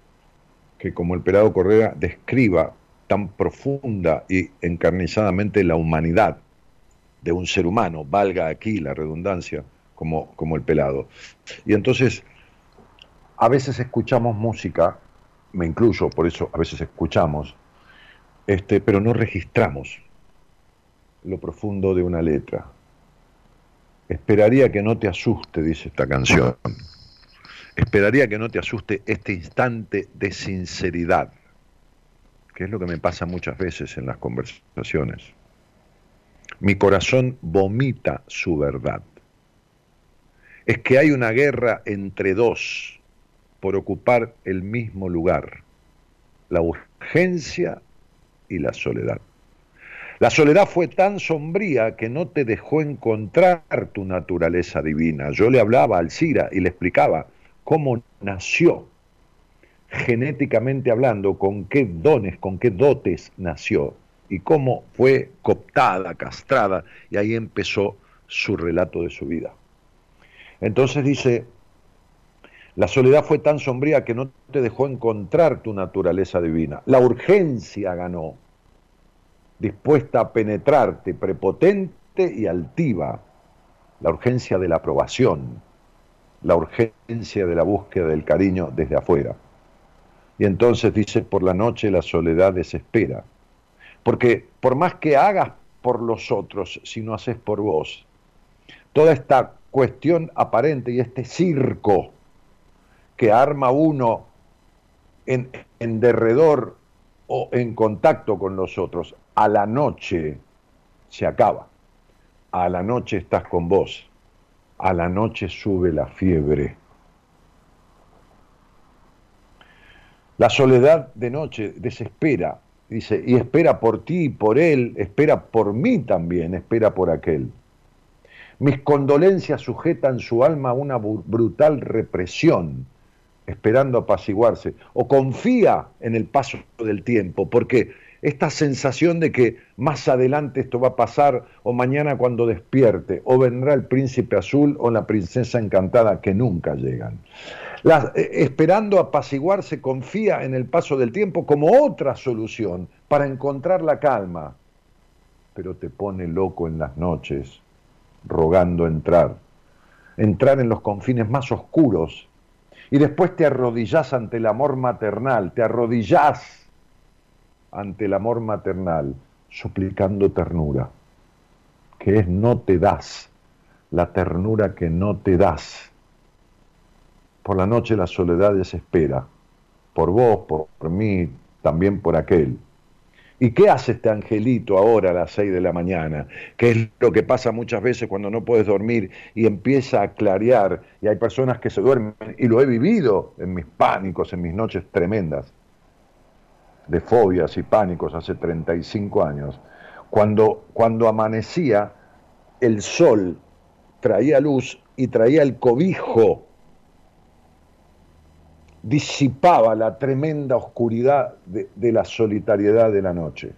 que como el pelado Correa describa tan profunda y encarnizadamente la humanidad de un ser humano, valga aquí la redundancia, como, como el pelado. Y entonces, a veces escuchamos música, me incluyo, por eso a veces escuchamos, este, pero no registramos lo profundo de una letra. Esperaría que no te asuste, dice esta canción. Esperaría que no te asuste este instante de sinceridad, que es lo que me pasa muchas veces en las conversaciones. Mi corazón vomita su verdad. Es que hay una guerra entre dos por ocupar el mismo lugar, la urgencia y la soledad. La soledad fue tan sombría que no te dejó encontrar tu naturaleza divina. Yo le hablaba a Alcira y le explicaba cómo nació, genéticamente hablando, con qué dones, con qué dotes nació y cómo fue cooptada, castrada, y ahí empezó su relato de su vida. Entonces dice, la soledad fue tan sombría que no te dejó encontrar tu naturaleza divina. La urgencia ganó, dispuesta a penetrarte, prepotente y altiva. La urgencia de la aprobación, la urgencia de la búsqueda del cariño desde afuera. Y entonces dice, por la noche la soledad desespera. Porque por más que hagas por los otros, si no haces por vos, toda esta cuestión aparente y este circo que arma uno en, en derredor o en contacto con los otros, a la noche se acaba. A la noche estás con vos. A la noche sube la fiebre. La soledad de noche desespera, dice, y espera por ti, por él, espera por mí también, espera por aquel. Mis condolencias sujetan su alma a una brutal represión, esperando apaciguarse, o confía en el paso del tiempo, porque esta sensación de que más adelante esto va a pasar, o mañana cuando despierte, o vendrá el príncipe azul o la princesa encantada que nunca llegan. La- eh, esperando apaciguarse, confía en el paso del tiempo como otra solución para encontrar la calma, pero te pone loco en las noches, rogando entrar, entrar en los confines más oscuros, y después te arrodillás ante el amor maternal, te arrodillás ante el amor maternal, suplicando ternura, que es no te das, la ternura que no te das. Por la noche la soledad desespera, por vos, por, mí, también por aquel. ¿Y qué hace este angelito ahora a las 6 de la mañana? Que es lo que pasa muchas veces cuando no puedes dormir y empieza a clarear y hay personas que se duermen y lo he vivido en mis pánicos, en mis noches tremendas de fobias y pánicos hace 35 años. Cuando, cuando amanecía, el sol traía luz y traía el cobijo disipaba la tremenda oscuridad de, la solitariedad de la noche.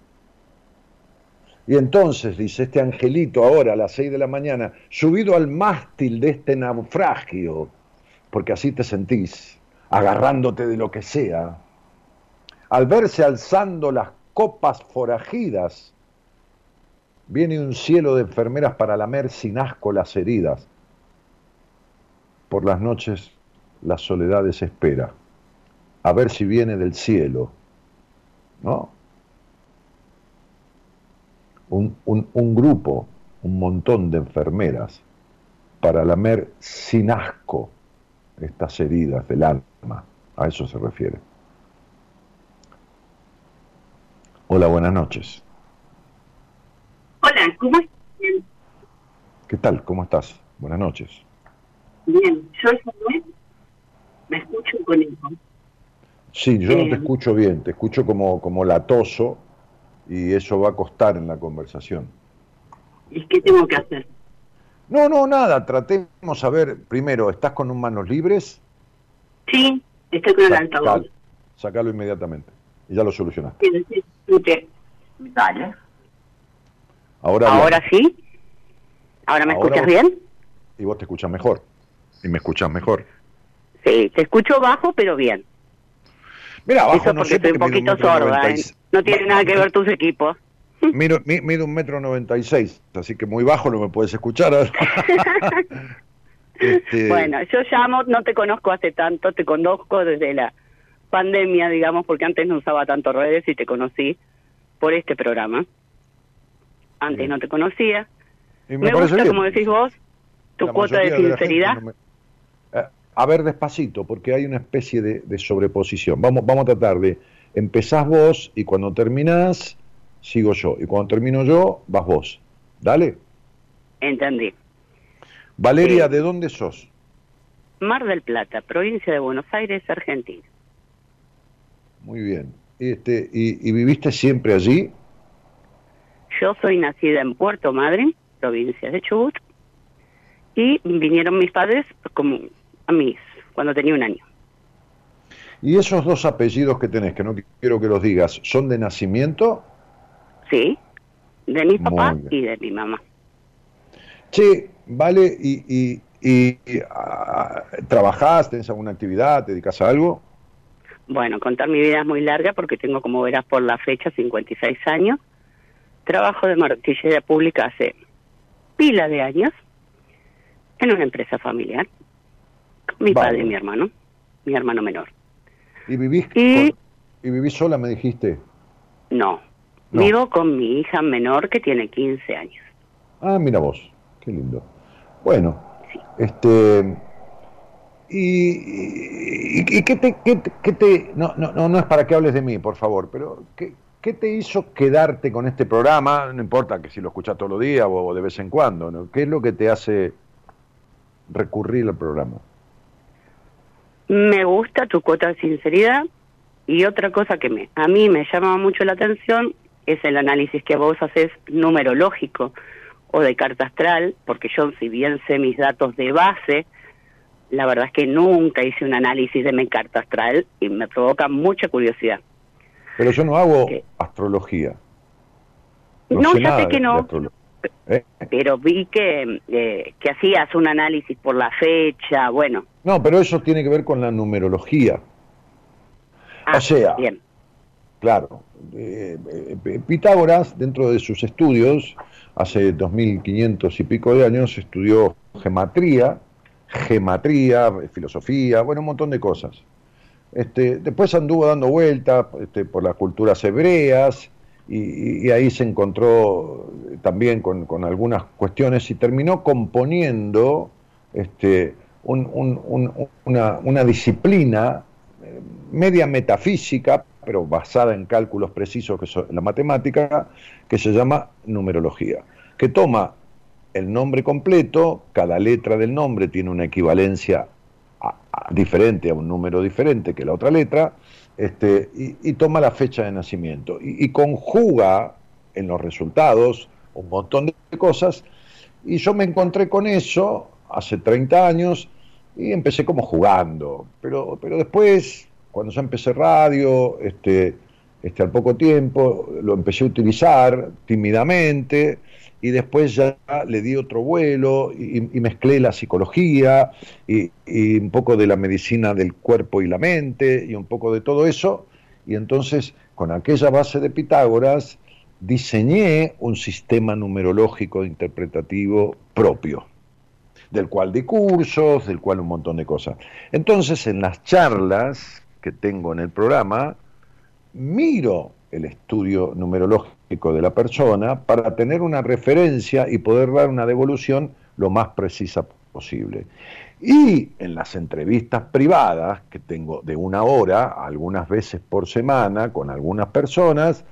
Y entonces, dice este angelito ahora a las seis de la mañana, subido al mástil de este naufragio, porque así te sentís, agarrándote de lo que sea, al verse alzando las copas forajidas, viene un cielo de enfermeras para lamer sin asco las heridas. Por las noches la soledad desespera, a ver si viene del cielo, ¿no? Un, un, un grupo, un montón de enfermeras para lamer sin asco estas heridas del alma, a eso se refiere. Hola, buenas noches. Hola, ¿cómo estás? ¿Qué tal? ¿Cómo estás? Buenas noches. Bien, yo soy me escucho con eco. Sí, yo no Eh. te escucho bien, te escucho como, como latoso y eso va a costar en la conversación. ¿Y qué tengo que hacer? No, no, nada, tratemos a ver, primero, ¿estás con un manos libres? Sí, estoy con el altavoz. Sacalo, sacalo inmediatamente y ya lo solucionaste. Decir, escuche. Dale. Ahora, bien. ¿Ahora sí? ¿Ahora me Ahora escuchas vos- bien? Y vos te escuchas mejor. Y me escuchas mejor. Sí, te escucho bajo, pero bien. Mira, abajo Eso no porque sé estoy un porque poquito un metro sorda, ¿eh? No tiene nada que ver tus equipos. Mido, mi- mido un metro noventa y seis, así que muy bajo no me puedes escuchar. Este, Bueno, yo llamo, no te conozco hace tanto, te conozco desde la pandemia, digamos, porque antes no usaba tanto redes y te conocí por este programa. Antes no te conocía. y Me, gusta, bien. como decís vos, tu La cuota de sinceridad. no me- A ver, despacito, porque hay una especie de, de sobreposición. Vamos, vamos a tratar de, empezás vos y cuando terminás, sigo yo. Y cuando termino yo, vas vos. Dale. Entendí. Valeria, Sí. ¿de dónde sos? Mar del Plata, provincia de Buenos Aires, Argentina. Muy bien. Este, y, y viviste siempre allí? Yo soy nacida en Puerto Madryn, provincia de Chubut, y vinieron mis padres como a mis cuando tenía un año. ¿Y esos dos apellidos que tenés, que no quiero que los digas, son de nacimiento? Sí, de mi papá y de mi mamá. Che, vale, ¿y, y, y, ah, trabajás, tenés alguna actividad, te dedicas a algo? Bueno, contar mi vida es muy larga porque tengo, como verás por la fecha, 56 años. Trabajo de martillería pública hace pila de años en una empresa familiar. Mi padre y mi hermano, mi hermano menor. ¿Y vivís, Y- con- y vivís sola, me dijiste? No, No. vivo con mi hija menor que tiene 15 años. Ah, mira vos, qué lindo. Bueno, este... ¿Y, y, y qué te... Qué, qué te- no, no, no, no es para que hables de mí, por favor, pero ¿qué, qué te hizo quedarte con este programa? No importa que si lo escuchas todos los días o de vez en cuando, ¿no? ¿Qué es lo que te hace recurrir al programa? Me gusta tu cuota de sinceridad y otra cosa que me, a mí me llama mucho la atención es el análisis que vos haces numerológico o de carta astral, porque yo si bien sé mis datos de base, la verdad es que nunca hice un análisis de mi carta astral y me provoca mucha curiosidad. Pero yo no hago astrología. No, sé ya sé que no. ¿Eh? Pero vi que, eh, que hacías un análisis por la fecha, bueno. No, pero eso tiene que ver con la numerología. Ah, o sea, bien. claro, eh, Pitágoras, dentro de sus estudios, hace 2500 y pico de años, estudió gematría, gematría, filosofía, bueno, un montón de cosas. Este, después anduvo dando vueltas este, por las culturas hebreas y, ahí se encontró también con, algunas cuestiones y terminó componiendo este, un- un- un- una, disciplina eh, media metafísica, pero basada en cálculos precisos que son la matemática, que se llama numerología, que toma el nombre completo, cada letra del nombre tiene una equivalencia a- diferente a un número diferente que la otra letra, este, y, toma la fecha de nacimiento. Y, y conjuga en los resultados un montón de cosas. Y yo me encontré con eso hace 30 años y empecé como jugando, pero, pero después, cuando ya empecé radio, este, este, al poco tiempo lo empecé a utilizar tímidamente y después ya le di otro vuelo y, mezclé la psicología y, y un poco de la medicina del cuerpo y la mente y un poco de todo eso. Y entonces, con aquella base de Pitágoras, diseñé un sistema numerológico interpretativo propio, del cual di cursos, del cual un montón de cosas. Entonces, en las charlas que tengo en el programa, miro el estudio numerológico de la persona para tener una referencia y poder dar una devolución lo más precisa posible. Y en las entrevistas privadas que tengo de una hora, algunas veces por semana, con algunas personas,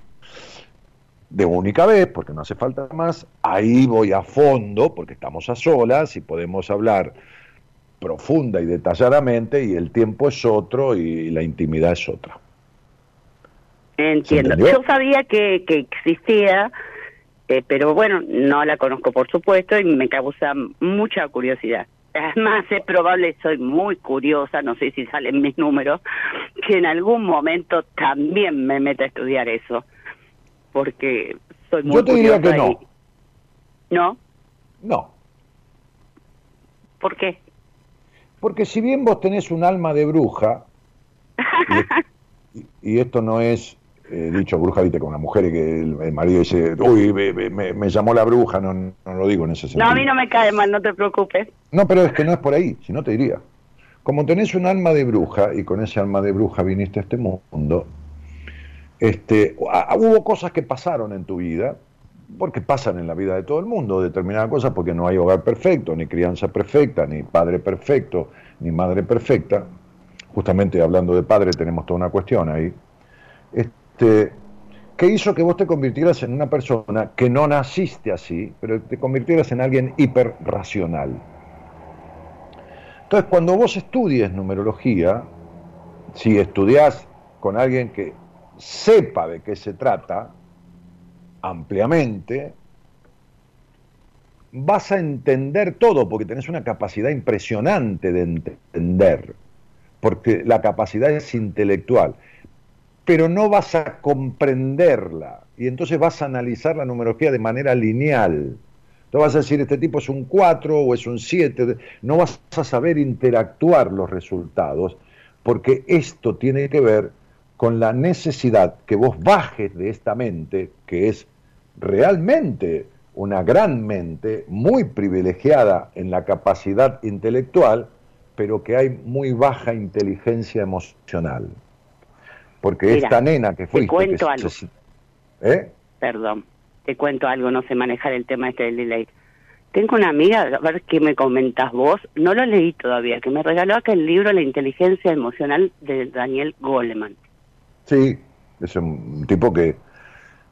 de única vez, porque no hace falta más, ahí voy a fondo, porque estamos a solas y podemos hablar profunda y detalladamente, y el tiempo es otro y la intimidad es otra. Entiendo. Yo sabía que, que existía, eh, pero bueno, no la conozco por supuesto y me causa mucha curiosidad. Además, es probable, soy muy curiosa, no sé si salen mis números, que en algún momento también me meta a estudiar eso. Porque soy muy Yo te diría que no. y- ¿No? No, ¿Por qué? porque si bien vos tenés un alma de bruja, y, y esto no es eh, dicho bruja, viste, con una mujer que el, el marido dice, uy, me, me- me llamó la bruja, no, no lo digo en ese sentido. No, a mí no me cae mal, no te preocupes. No, pero es que no es por ahí, si no te diría. Como tenés un alma de bruja, y con ese alma de bruja viniste a este mundo, este, a- hubo cosas que pasaron en tu vida, porque pasan en la vida de todo el mundo, determinadas cosas, porque no hay hogar perfecto, ni crianza perfecta, ni padre perfecto, ni madre perfecta. Justamente hablando de padre tenemos toda una cuestión ahí. Este, que hizo que vos te convirtieras en una persona que no naciste así, pero te convirtieras en alguien hiperracional. Entonces, cuando vos estudies numerología, si estudias con alguien que sepa de qué se trata ampliamente, vas a entender todo, porque tenés una capacidad impresionante de entender, porque la capacidad es intelectual, pero no vas a comprenderla, y entonces vas a analizar la numerología de manera lineal. Entonces vas a decir, este tipo es un 4 o es un 7, no vas a saber interactuar los resultados, porque esto tiene que ver con la necesidad que vos bajes de esta mente, que es realmente una gran mente, muy privilegiada en la capacidad intelectual, pero que hay muy baja inteligencia emocional. Porque Mira, esta nena que te fuiste... cuento que algo. ¿Eh? Perdón, te cuento algo, no sé manejar el tema este del delay. Tengo una amiga, a ver qué me comentas vos, no lo leí todavía, que me regaló acá el libro La inteligencia emocional de Daniel Goleman. Sí, es un tipo que,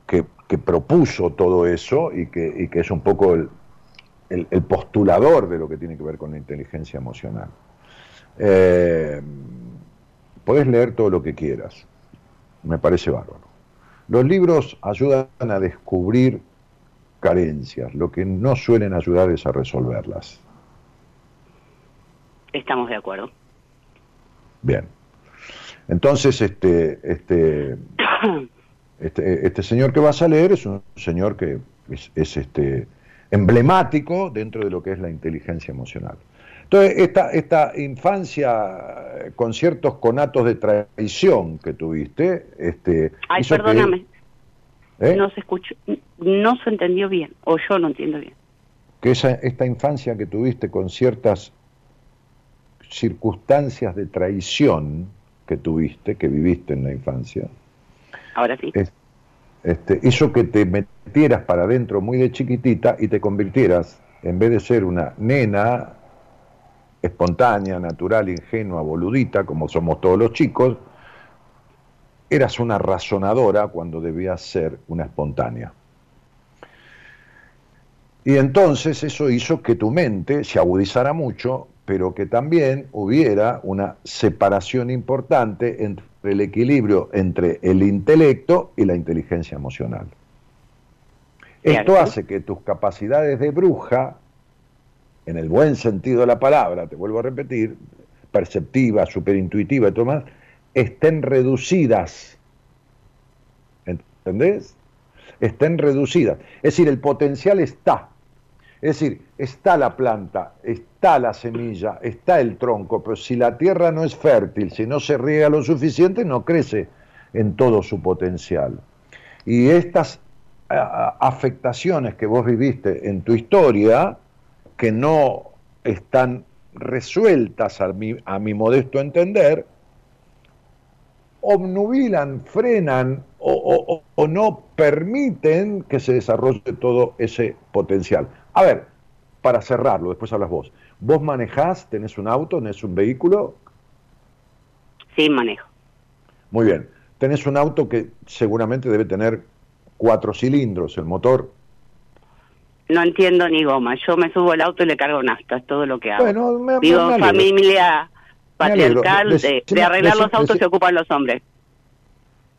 que, que propuso todo eso y que, y que es un poco el, el- el postulador de lo que tiene que ver con la inteligencia emocional. Eh, podés leer todo lo que quieras, me parece bárbaro. Los libros ayudan a descubrir carencias, lo que no suelen ayudar es a resolverlas. Estamos de acuerdo. Bien. Entonces, este, este, este, este señor que vas a leer es un señor que es, es, este, emblemático dentro de lo que es la inteligencia emocional. Entonces, esta, esta infancia eh, con ciertos conatos de traición que tuviste, este, Ay, hizo que- perdóname. ¿eh? No se escuchó, no se entendió bien, o yo no entiendo bien. que esa, esta infancia que tuviste con ciertas circunstancias de traición que tuviste, que viviste en la infancia, Ahora sí. es- este, hizo que te metieras para adentro muy de chiquitita y te convirtieras, en vez de ser una nena espontánea, natural, ingenua, boludita, como somos todos los chicos, eras una razonadora cuando debías ser una espontánea. Y entonces eso hizo que tu mente se agudizara mucho, pero que también hubiera una separación importante entre el equilibrio entre el intelecto y la inteligencia emocional. Esto hace que tus capacidades de bruja, en el buen sentido de la palabra, te vuelvo a repetir, perceptiva, superintuitiva y todo más, estén reducidas. ¿Entendés? Estén reducidas. Es decir, el potencial está. Es decir, está la planta, está la semilla, está el tronco, pero si la tierra no es fértil, si no se riega lo suficiente, no crece en todo su potencial. Y estas afectaciones que vos viviste en tu historia, que no están resueltas a mi, a mi modesto entender, obnubilan, frenan o, o- o- o no permiten que se desarrolle todo ese potencial. A ver, para cerrarlo, después hablas vos. ¿Vos manejás, tenés un auto, tenés un vehículo? Sí, manejo. Muy bien. Tenés un auto que seguramente debe tener cuatro cilindros, el motor. No entiendo ni goma. Yo me subo al auto y le cargo nafta, es todo lo que hago. Bueno, me, Vivo me familia patriarcal, de, arreglar los autos se ocupan los hombres.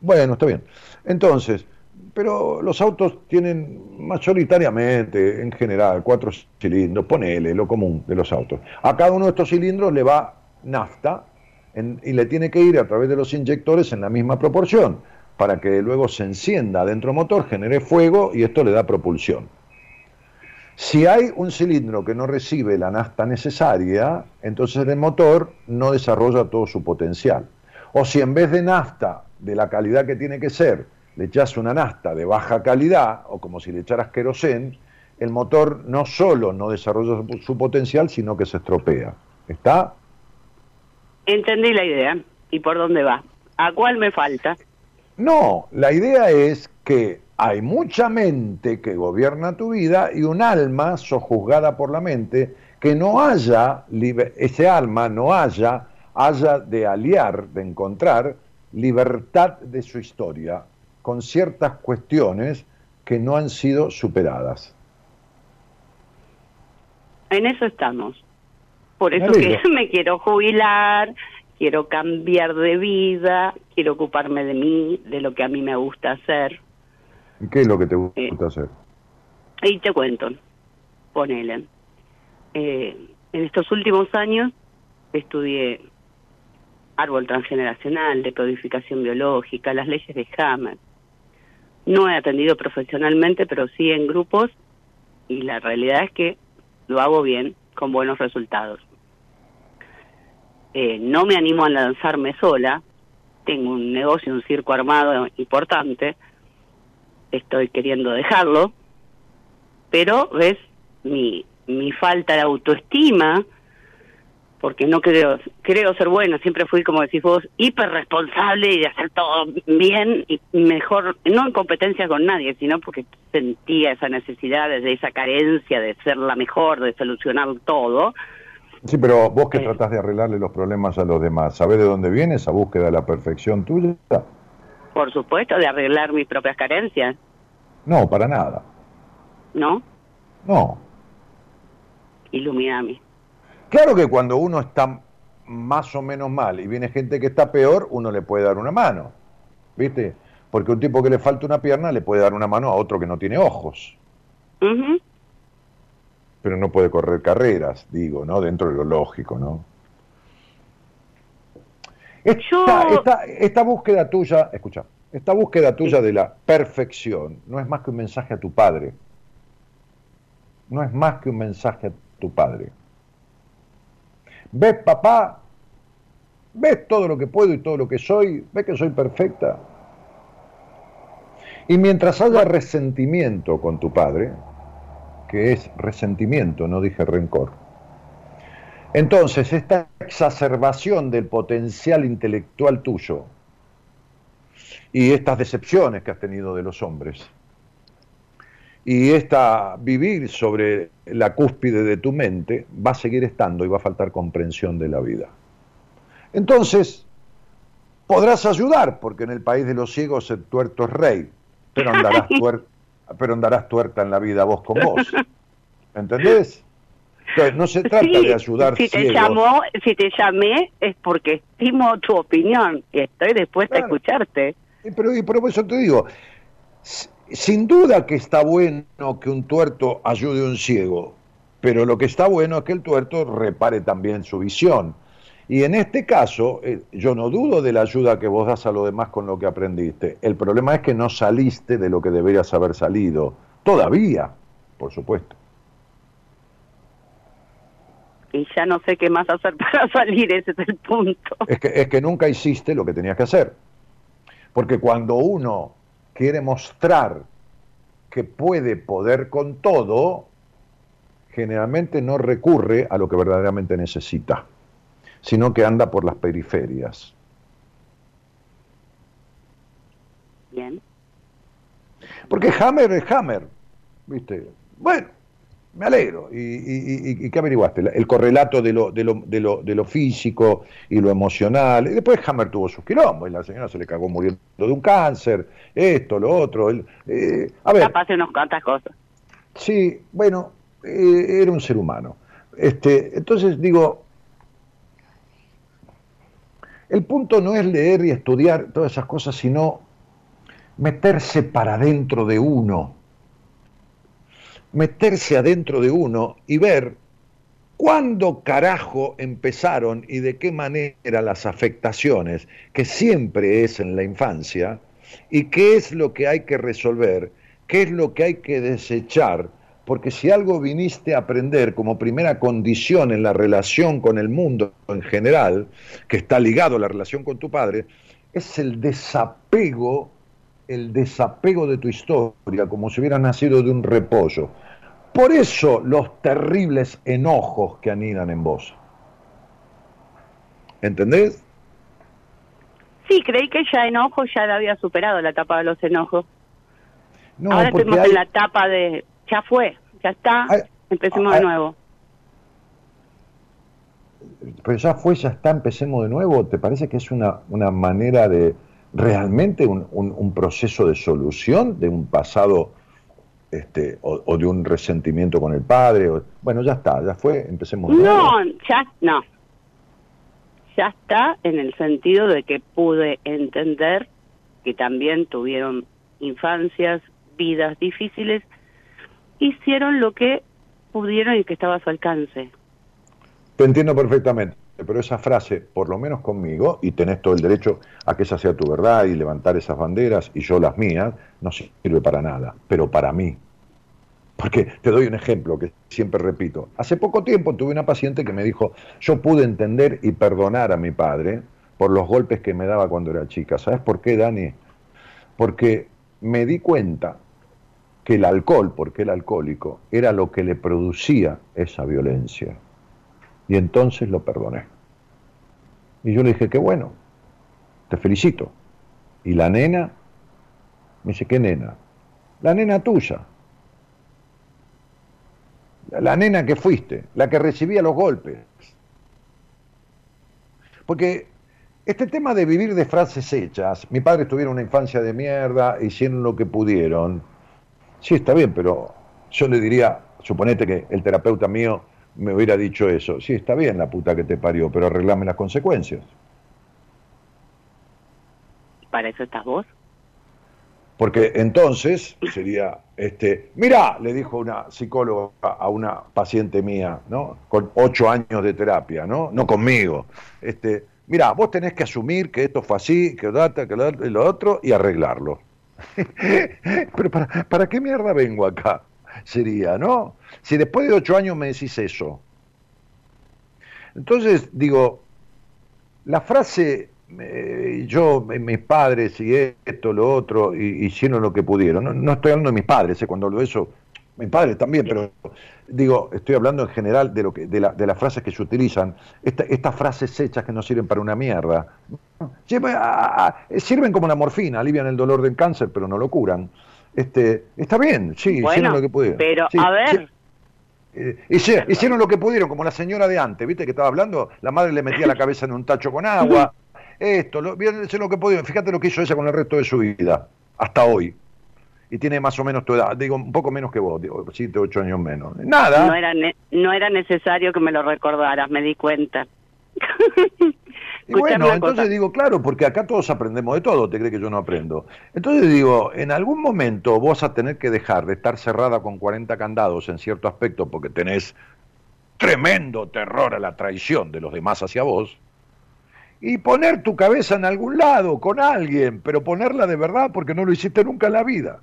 Bueno, está bien. Entonces, pero los autos tienen mayoritariamente, en general, cuatro cilindros, ponele lo común de los autos. A cada uno de estos cilindros le va nafta en- y le tiene que ir a través de los inyectores en la misma proporción para que luego se encienda dentro del motor, genere fuego y esto le da propulsión. Si hay un cilindro que no recibe la nafta necesaria, entonces el motor no desarrolla todo su potencial. O si en vez de nafta de la calidad que tiene que ser, le echas una nafta de baja calidad, o como si le echaras querosén, el motor no solo no desarrolla su, su potencial, sino que se estropea. ¿Está? Entendí la idea. ¿Y por dónde va? ¿A cuál me falta? No, la idea es que hay mucha mente que gobierna tu vida y un alma sojuzgada por la mente que no haya, ese alma no haya, haya de aliar, de encontrar libertad de su historia con ciertas cuestiones que no han sido superadas. En eso estamos. Por eso que me quiero jubilar, quiero cambiar de vida, quiero ocuparme de mí, de lo que a mí me gusta hacer. ¿Y qué es lo que te gusta Eh. hacer? Y te cuento, ponele. Eh, en estos últimos años estudié árbol transgeneracional, decodificación biológica, las leyes de Hammer. No he atendido profesionalmente, pero sí en grupos y la realidad es que lo hago bien, con buenos resultados. Eh, no me animo a lanzarme sola, tengo un negocio, un circo armado importante, estoy queriendo dejarlo, pero ves mi, mi falta de autoestima, porque no creo, creo ser buena, siempre fui, como decís vos, hiper responsable y de hacer todo bien y mejor, no en competencia con nadie, sino porque sentía esa necesidad, de esa carencia de ser la mejor, de solucionar todo. Sí, pero vos que Eh. tratás de arreglarle los problemas a los demás, ¿sabés de dónde viene esa búsqueda de la perfección tuya? Por supuesto, de arreglar mis propias carencias, No, para nada. ¿no? No. Ilumíname. Claro que cuando uno está más o menos mal y viene gente que está peor, uno le puede dar una mano. ¿Viste? Porque un tipo que le falta una pierna le puede dar una mano a otro que no tiene ojos, pero no puede correr carreras, digo, ¿no? Dentro de lo lógico, ¿no? Esta, Yo- esta- esta búsqueda tuya, escucha, esta búsqueda tuya de la perfección no es más que un mensaje a tu padre. No es más que un mensaje a tu padre. ¿Ves, papá? ¿Ves todo lo que puedo y todo lo que soy? ¿Ves que soy perfecta? Y mientras haya resentimiento con tu padre, que es resentimiento, no dije rencor, entonces esta exacerbación del potencial intelectual tuyo y estas decepciones que has tenido de los hombres y esta vivir sobre la cúspide de tu mente va a seguir estando y va a faltar comprensión de la vida. Entonces, podrás ayudar, porque en el país de los ciegos el tuerto es rey, pero andarás, tuer- pero andarás tuerta en la vida vos con vos. ¿Entendés? Entonces, no se trata Sí, de ayudar si te llamó, si te llamé es porque estimo tu opinión y estoy dispuesta Claro. a escucharte. Y Pero, y por eso te digo, sin duda que está bueno que un tuerto ayude a un ciego, pero lo que está bueno es que el tuerto repare también su visión. Y en este caso, eh, yo no dudo de la ayuda que vos das a los demás con lo que aprendiste. El problema es que no saliste de lo que deberías haber salido. Todavía, por supuesto. Y ya no sé qué más hacer para salir, ese es el punto. Es que, es que nunca hiciste lo que tenías que hacer. Porque cuando uno quiere mostrar que puede poder con todo, generalmente no recurre a lo que verdaderamente necesita, sino que anda por las periferias. Bien. Porque Hammer es Hammer, ¿viste? Bueno, me alegro. ¿Y, y- y- qué averiguaste? El correlato de lo, de, lo, de, lo, de lo físico y lo emocional. Y después Hammer tuvo sus quilombos y la señora se le cagó muriendo de un cáncer, esto, lo otro. el- eh, a ver, Capaz de unas cuantas cosas. Sí, bueno, eh, era un ser humano. Este, entonces digo, el punto no es leer y estudiar todas esas cosas, sino meterse para adentro de uno, meterse adentro de uno y ver cuándo carajo empezaron y de qué manera las afectaciones, que siempre es en la infancia, y qué es lo que hay que resolver, qué es lo que hay que desechar, porque si algo viniste a aprender como primera condición en la relación con el mundo en general, que está ligado a la relación con tu padre, es el desapego, el desapego de tu historia, como si hubieras nacido de un repollo. Por eso los terribles enojos que anidan en vos. ¿Entendés? Sí, creí que ya enojo ya la había superado la etapa de los enojos. No, Ahora hay- en la etapa de ya fue, ya está, empecemos de nuevo. pero ya fue, ya está, empecemos de nuevo. ¿Te parece que es una, una manera de realmente un, un- un proceso de solución de un pasado este, o, o de un resentimiento con el padre? o- bueno, ya está, ya fue, empecemos de nuevo. No, ya no. Ya está en el sentido de que pude entender que también tuvieron infancias, vidas difíciles, hicieron lo que pudieron y que estaba a su alcance. Te entiendo perfectamente, pero esa frase, por lo menos conmigo, y tenés todo el derecho a que esa sea tu verdad y levantar esas banderas y yo las mías, no sirve para nada, pero para mí. Porque te doy un ejemplo que siempre repito. Hace poco tiempo tuve una paciente que me dijo, yo pude entender y perdonar a mi padre por los golpes que me daba cuando era chica. ¿Sabes por qué, Dani? Porque me di cuenta que el alcohol, porque el alcohólico, era lo que le producía esa violencia. Y entonces lo perdoné. Y yo le dije, qué bueno, te felicito. Y la nena, me dice, ¿qué nena? La nena tuya. La nena que fuiste, la que recibía los golpes. Porque este tema de vivir de frases hechas, mi padre tuvieron una infancia de mierda, hicieron lo que pudieron. Sí, está bien, pero yo le diría, suponete que el terapeuta mío me hubiera dicho eso. Sí, está bien la puta que te parió, pero arreglame las consecuencias. Para eso estás vos. Porque entonces sería, este, mira, le dijo una psicóloga a una paciente mía, ¿no? Con ocho años de terapia, ¿no? No conmigo. Este, mira, vos tenés que asumir que esto fue así, que data, que lo otro, y arreglarlo. Pero para, ¿para qué mierda vengo acá? Sería, ¿no? Si después de ocho años me decís eso. Entonces, digo, la frase, eh, yo, eh, mis padres y esto, lo otro, y, hicieron lo que pudieron. No, estoy hablando de mis padres, eh, cuando hablo de eso, mis padres también, pero digo, estoy hablando en general de lo que, de, la- de las frases que se utilizan, Esta- estas frases hechas que no sirven para una mierda. Sirven como una morfina, alivian el dolor del cáncer, pero no lo curan. Este, está bien, sí, hicieron lo que pudieron. pero Sí, a ver. Eh, hicieron lo que pudieron, como la señora de antes, ¿viste que estaba hablando? La madre le metía la cabeza en un tacho con agua. Esto, lo, hicieron lo que pudieron. Fíjate lo que hizo ella con el resto de su vida, hasta hoy. Y tiene más o menos tu edad, digo, un poco menos que vos, digo, 7, 8 años menos. Nada. no era, ne- no era necesario que me lo recordaras, me di cuenta. Y bueno, entonces cosa. digo, claro, porque acá todos aprendemos de todo, ¿te crees que yo no aprendo? Entonces digo, en algún momento vos vas a tener que dejar de estar cerrada con 40 candados en cierto aspecto porque tenés tremendo terror a la traición de los demás hacia vos y poner tu cabeza en algún lado con alguien, pero ponerla de verdad porque no lo hiciste nunca en la vida.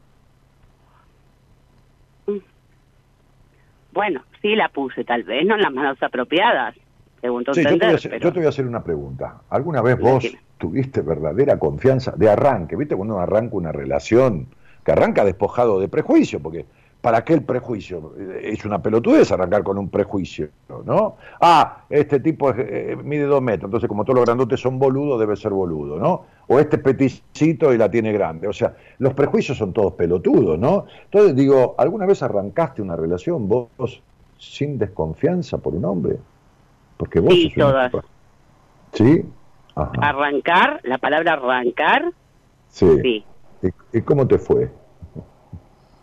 Bueno, sí la puse, tal vez no en las manos apropiadas, según tu Sí, yo, te voy a hacer, pero- yo te voy a hacer una pregunta. ¿Alguna vez vos Decime. tuviste verdadera confianza de arranque? ¿Viste cuando uno arranca una relación que arranca despojado de prejuicio? Porque ¿para qué el prejuicio? Eh, Es una pelotudez arrancar con un prejuicio, ¿no? Ah, este tipo es, eh, mide dos metros, entonces como todos los grandotes son boludos, debe ser boludo, ¿no? O este es peticito y la tiene grande. O sea, los prejuicios son todos pelotudos, ¿no? Entonces digo, ¿alguna vez arrancaste una relación vos sin desconfianza por un hombre? Porque vos Sí, una todas. ¿Sí? Ajá. Arrancar, la palabra arrancar, Sí. sí. ¿Y, y cómo te fue?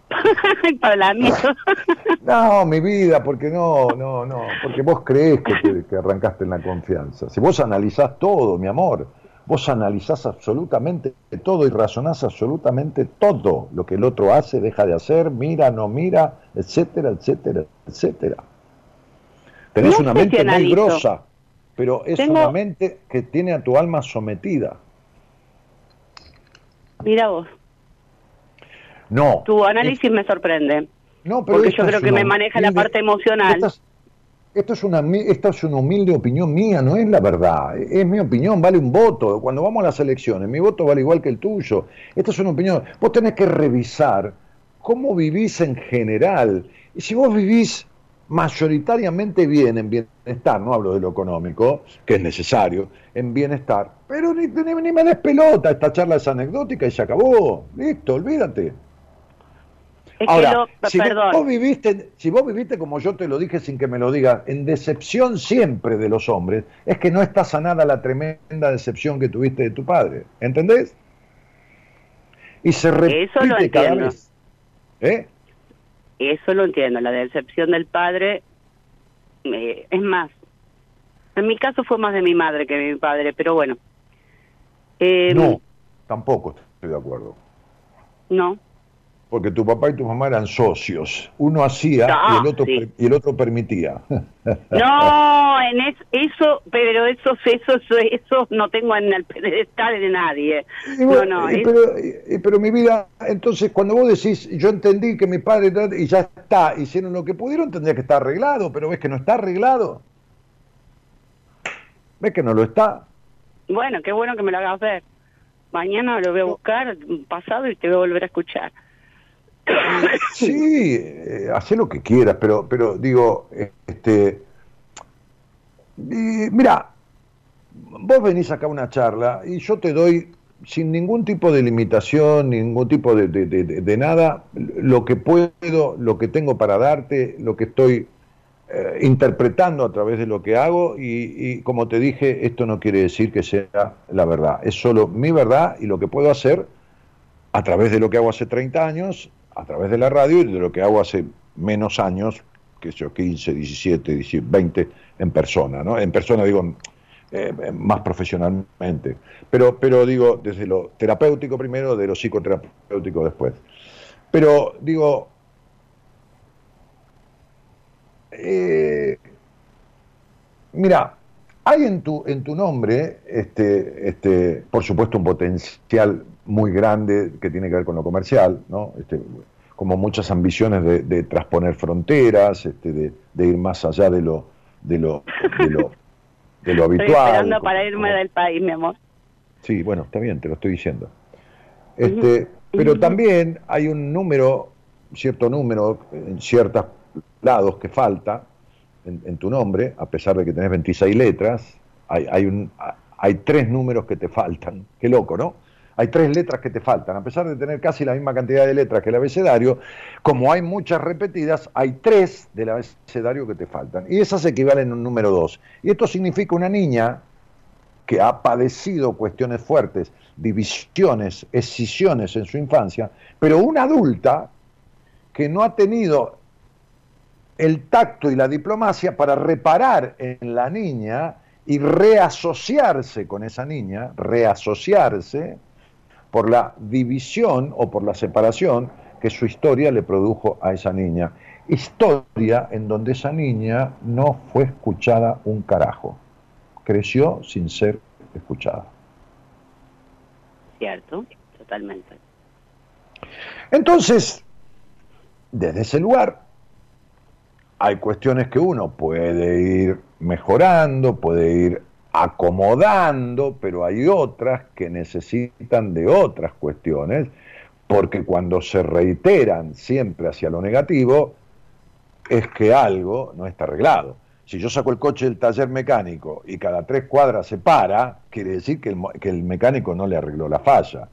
Para. No, mi vida, porque no, no, no, porque vos crees que, te- que arrancaste en la confianza. Si vos analizás todo, mi amor, vos analizás absolutamente todo y razonás absolutamente todo lo que el otro hace, deja de hacer, mira, no mira, etcétera, etcétera, etcétera. Tenés No una mente muy analizo. grosa, pero es Tengo- una mente que tiene a tu alma sometida. Mira vos, No. tu análisis me sorprende. No, pero Porque yo creo que me maneja la parte emocional. Esta es, esto es una, esta es una humilde opinión mía, no es la verdad. Es mi opinión, vale un voto. Cuando vamos a las elecciones, mi voto vale igual que el tuyo. Esta es una opinión. Vos tenés que revisar cómo vivís en general. Y si vos vivís mayoritariamente bien, en bienestar, no hablo de lo económico, que es necesario, en bienestar, pero ni, ni, ni me des pelota, esta charla es anecdótica y se acabó. Listo, olvídate. Es Ahora, lo, si perdón, vos viviste, si vos viviste como yo te lo dije sin que me lo digas, en decepción siempre de los hombres, es que no está sanada la tremenda decepción que tuviste de tu padre. ¿Entendés? Y se repite Eso lo cada vez. ¿Eh? Eso lo entiendo, la decepción del padre, eh, es más, en mi caso fue más de mi madre que de mi padre, pero bueno. Eh, no, tampoco estoy de acuerdo. No, Porque tu papá y tu mamá eran socios. Uno hacía Ah, y, el otro, sí. per- y el otro permitía. no, en es- eso, pero eso, eso, eso, eso no tengo en el pedestal de nadie. Y bueno, no, no, y es- pero, pero mi vida, entonces cuando vos decís, yo entendí que mi padre y ya está, hicieron lo que pudieron, tendría que estar arreglado, pero ves que no está arreglado. ¿Ves que no lo está? bueno, qué bueno que me lo hagas ver. Mañana lo voy a buscar, pasado, y te voy a volver a escuchar. Sí, eh, hacé lo que quieras, pero, pero digo, eh, este, y mira, vos venís acá a una charla y yo te doy sin ningún tipo de limitación, ningún tipo de, de- nada, lo que puedo, lo que tengo para darte, lo que estoy eh, interpretando a través de lo que hago y, y como te dije, esto no quiere decir que sea la verdad, es solo mi verdad y lo que puedo hacer a través de lo que hago hace 30 años, a través de la radio y de lo que hago hace menos años, que yo 15, 17, 18, 20 en persona, ¿no? En persona digo eh, más profesionalmente, pero pero digo desde lo terapéutico primero, de lo psicoterapéutico después. Pero digo eh, mira, hay en tu, en tu nombre, este, este, por supuesto, un potencial muy grande que tiene que ver con lo comercial, ¿no? Este, como muchas ambiciones de, de trasponer fronteras, este, de, de ir más allá de lo, de lo, de lo, de lo Estoy habitual. esperando como- para irme del país, mi amor. Sí, bueno, está bien, te lo estoy diciendo. Este, Pero también hay un número, cierto número, en ciertos lados que falta en, en tu nombre, a pesar de que tenés 26 letras, hay, hay, un, hay tres números que te faltan. Qué loco, ¿no? Hay tres letras que te faltan. A pesar de tener casi la misma cantidad de letras que el abecedario, como hay muchas repetidas, hay tres del abecedario que te faltan. Y esas equivalen a un número dos. Y esto significa una niña que ha padecido cuestiones fuertes, divisiones, escisiones en su infancia, pero una adulta que no ha tenido el tacto y la diplomacia para reparar en la niña y reasociarse con esa niña, reasociarse por la división o por la separación que su historia le produjo a esa niña. Historia en donde esa niña no fue escuchada un carajo creció sin ser escuchada. Cierto, totalmente. Entonces, desde ese lugar, hay cuestiones que uno puede ir mejorando, puede ir acomodando, pero hay otras que necesitan de otras cuestiones, porque cuando se reiteran siempre hacia lo negativo, es que algo no está arreglado. Si yo saco el coche del taller mecánico y cada tres cuadras se para, quiere decir que el, que el mecánico no le arregló la falla.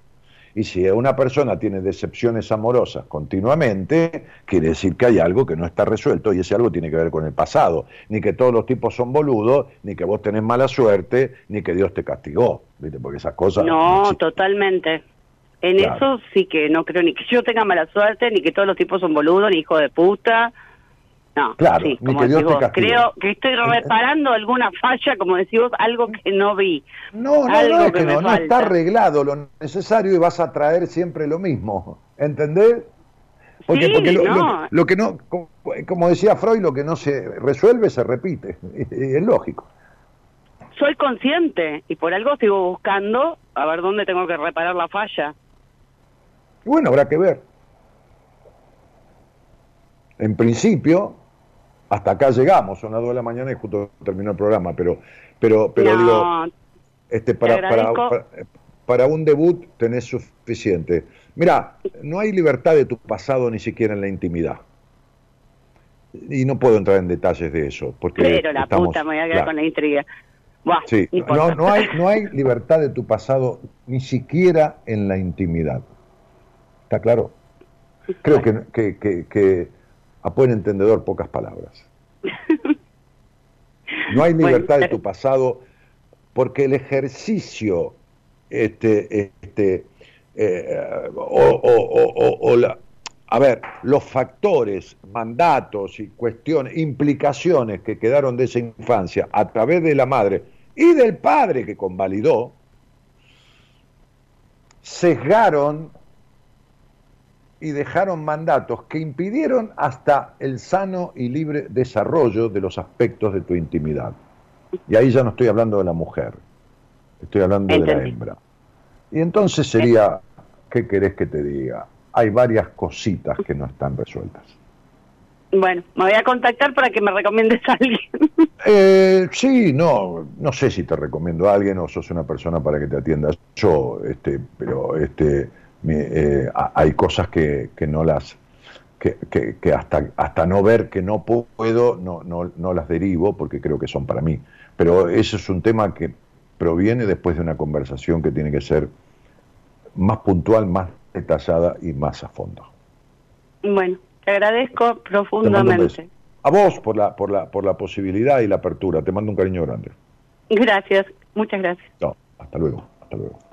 Y si una persona tiene decepciones amorosas continuamente, quiere decir que hay algo que no está resuelto y ese algo tiene que ver con el pasado. Ni que todos los tipos son boludos, ni que vos tenés mala suerte, ni que Dios te castigó. ¿viste? Porque esas cosas... No, totalmente. En Claro. eso sí que no creo ni que yo tenga mala suerte, ni que todos los tipos son boludos, ni hijos de puta. No, Claro, sí, ni como que Dios decís te vos. Creo que estoy reparando alguna falla, como decís vos, algo que no vi. No, no, algo no, es que, no, no está arreglado lo necesario y vas a traer siempre lo mismo. ¿Entendés? Porque, Sí, porque lo, no. lo que no, como, como decía Freud, lo que no se resuelve se repite. Es lógico. Soy consciente y por algo sigo buscando a ver dónde tengo que reparar la falla. Bueno, habrá que ver. En principio, hasta acá llegamos, son las 2 de la mañana y justo terminó el programa, pero, pero, pero no, digo, este, para, para, para, para un debut tenés suficiente. Mira, no hay libertad de tu pasado ni siquiera en la intimidad. Y no puedo entrar en detalles de eso, porque pero la estamos- puta me voy a quedar claro. con la intriga. Buah, Sí, no hay, no hay libertad de tu pasado ni siquiera en la intimidad. ¿Está claro? Creo que, que, que, que a buen entendedor pocas palabras. No hay libertad de pero- tu pasado porque el ejercicio, este, este, eh, o, o- o- o- o la- a ver, los factores, mandatos y cuestiones, implicaciones que quedaron de esa infancia a través de la madre y del padre que convalidó, sesgaron y dejaron mandatos que impidieron hasta el sano y libre desarrollo de los aspectos de tu intimidad. Y ahí ya no estoy hablando de la mujer, estoy hablando de la hembra. Y entonces sería, ¿qué querés que te diga? Hay varias cositas que no están resueltas. Bueno, me voy a contactar para que me recomiendes a alguien. Eh, sí, no, no sé si te recomiendo a alguien o sos una persona para que te atienda yo, este, pero este, me- eh, ha- hay cosas que, que no las, que, que- que hasta, hasta no ver que no puedo, no, no, no las derivo porque creo que son para mí. Pero ese es un tema que proviene después de una conversación que tiene que ser más puntual, más detallada y más a fondo. Bueno, te agradezco Te profundamente. A vos por la, por la, por la posibilidad y la apertura. Te mando un cariño grande. Gracias, muchas gracias. No, hasta luego, hasta luego.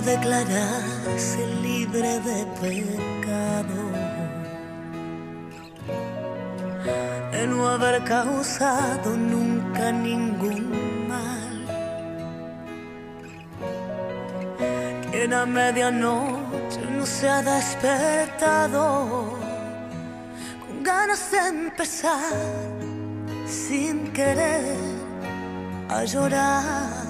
Declararse libre de pecado? De no haber causado nunca ningún mal. Quien a medianoche no se ha despertado con ganas de empezar sin querer a llorar.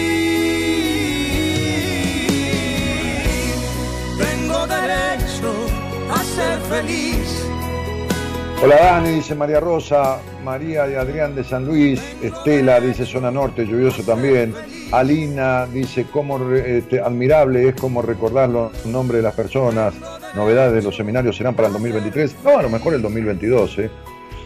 Feliz. Hola Dani, dice María Rosa, María y Adrián de San Luis, Estela dice zona norte, lluvioso también, Alina dice cómo este, admirable es como recordar los nombres de las personas, novedades de los seminarios serán para el 2023, no, a lo mejor el 2022, ¿eh?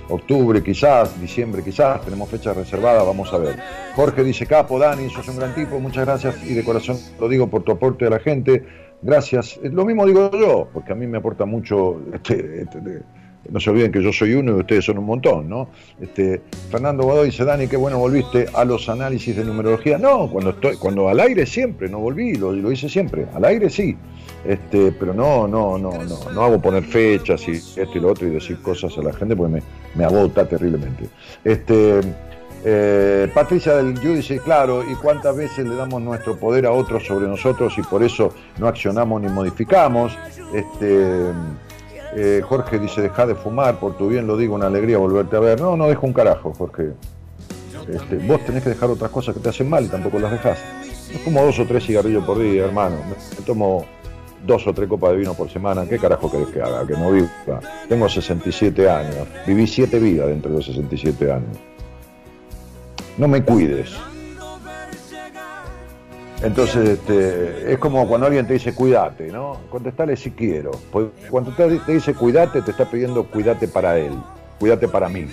octubre quizás, diciembre quizás, tenemos fecha reservada, vamos a ver. Jorge dice, capo, Dani, sos un gran tipo, muchas gracias y de corazón lo digo por tu aporte a la gente, gracias. Lo mismo digo yo, porque a mí me aporta mucho, este, este, no se olviden que yo soy uno y ustedes son un montón, ¿no? Este, Fernando Godoy dice, Dani, qué bueno volviste a los análisis de numerología. No, cuando estoy, cuando al aire siempre, no volví, lo, lo hice siempre, al aire sí. Este, pero no, no, no, no, no hago poner fechas y esto y lo otro y decir cosas a la gente porque me, me agota terriblemente. Este, eh, Patricia del Yu dice, claro, ¿y cuántas veces le damos nuestro poder a otros sobre nosotros y por eso no accionamos ni modificamos? Este, eh, Jorge dice, deja de fumar, por tu bien lo digo, una alegría volverte a ver. No, no dejo un carajo, Jorge. Este, vos tenés que dejar otras cosas que te hacen mal y tampoco las dejás. Yo fumo dos o tres cigarrillos por día, hermano. Me, tomo dos o tres copas de vino por semana. ¿Qué carajo querés que haga? Que no viva. Tengo 67 años. Viví siete vidas dentro de los 67 años. No me cuides. Entonces, este, es como cuando alguien te dice cuídate, ¿no? Contestale si quiero. Cuando te dice cuídate, te está pidiendo cuídate para él, cuídate para mí.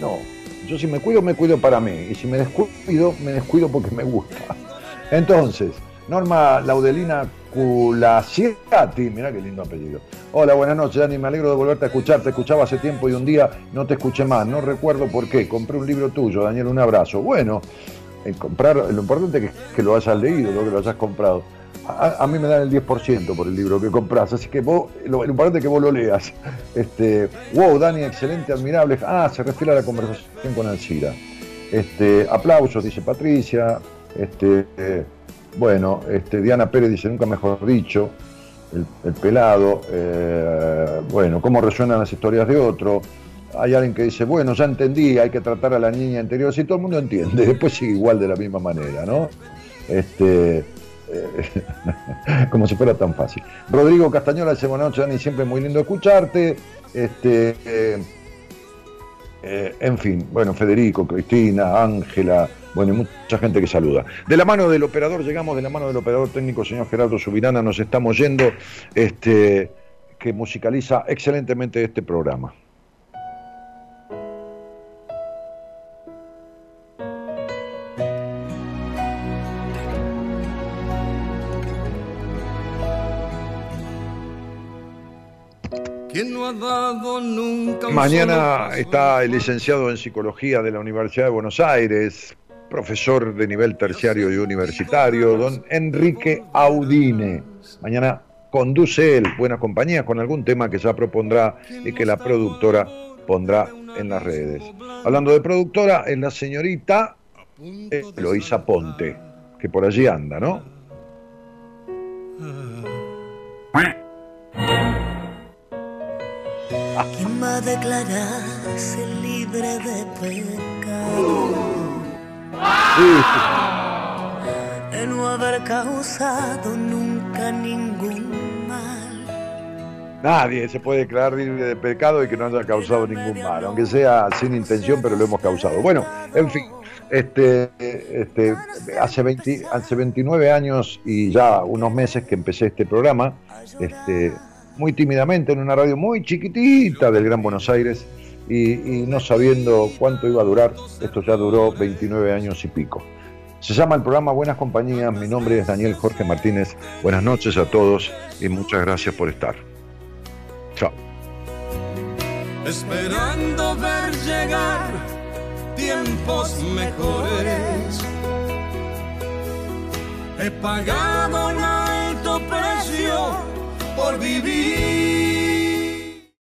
No, yo si me cuido, me cuido para mí. Y si me descuido, me descuido porque me gusta. Entonces, Norma Laudelina Culaciati, mira qué lindo apellido. Hola, buenas noches, Dani, me alegro de volverte a escuchar. Te escuchaba hace tiempo y un día no te escuché más. No recuerdo por qué. Compré un libro tuyo, Daniel, un abrazo. Bueno, en comprar, lo importante es que, lo hayas leído, ¿no? que lo hayas comprado. A, mí me dan el 10% por el libro que compras, así que vos, lo, lo importante es que vos lo leas. Este, wow, Dani, excelente, admirable. Ah, se refiere a la conversación con Alcira. Este, aplausos, dice Patricia. Este, eh, bueno, este, Diana Pérez dice, nunca mejor dicho, el, el pelado. eh, bueno, cómo resuenan las historias de otro. Hay alguien que dice, bueno, ya entendí, hay que tratar a la niña interior. Sí, todo el mundo entiende, después sigue igual de la misma manera, ¿no? Este, eh, como si fuera tan fácil. Rodrigo Castañola dice, buenas noches, Dani, siempre muy lindo escucharte. Este, eh, eh, en fin, bueno, Federico, Cristina, Ángela, bueno, y mucha gente que saluda. De la mano del operador, llegamos de la mano del operador técnico, señor Gerardo Subirana, nos estamos yendo, este, que musicaliza excelentemente este programa. Mañana está el licenciado en psicología de la Universidad de Buenos Aires, profesor de nivel terciario y universitario, don Enrique Audine. Mañana conduce él, Buenas Compañías, con algún tema que ya propondrá y que la productora pondrá en las redes. Hablando de productora, es la señorita Eloísa Ponte, que por allí anda, ¿no? ¿Quién va a declararse libre de pecado? De no haber causado nunca ningún mal. Nadie se puede declarar libre de pecado y que no haya causado ningún mal, aunque sea sin intención, pero lo hemos causado. Bueno, en fin, este, este, hace, 20 hace 29 años y ya unos meses que empecé este programa, este, muy tímidamente en una radio muy chiquitita del Gran Buenos Aires y, no sabiendo cuánto iba a durar, esto ya duró 29 años y pico. Se llama el programa Buenas Compañías, mi nombre es Daniel Jorge Martínez, buenas noches a todos y muchas gracias por estar. Chao. esperando ver llegar tiempos mejores. He pagado un alto precio por vivir.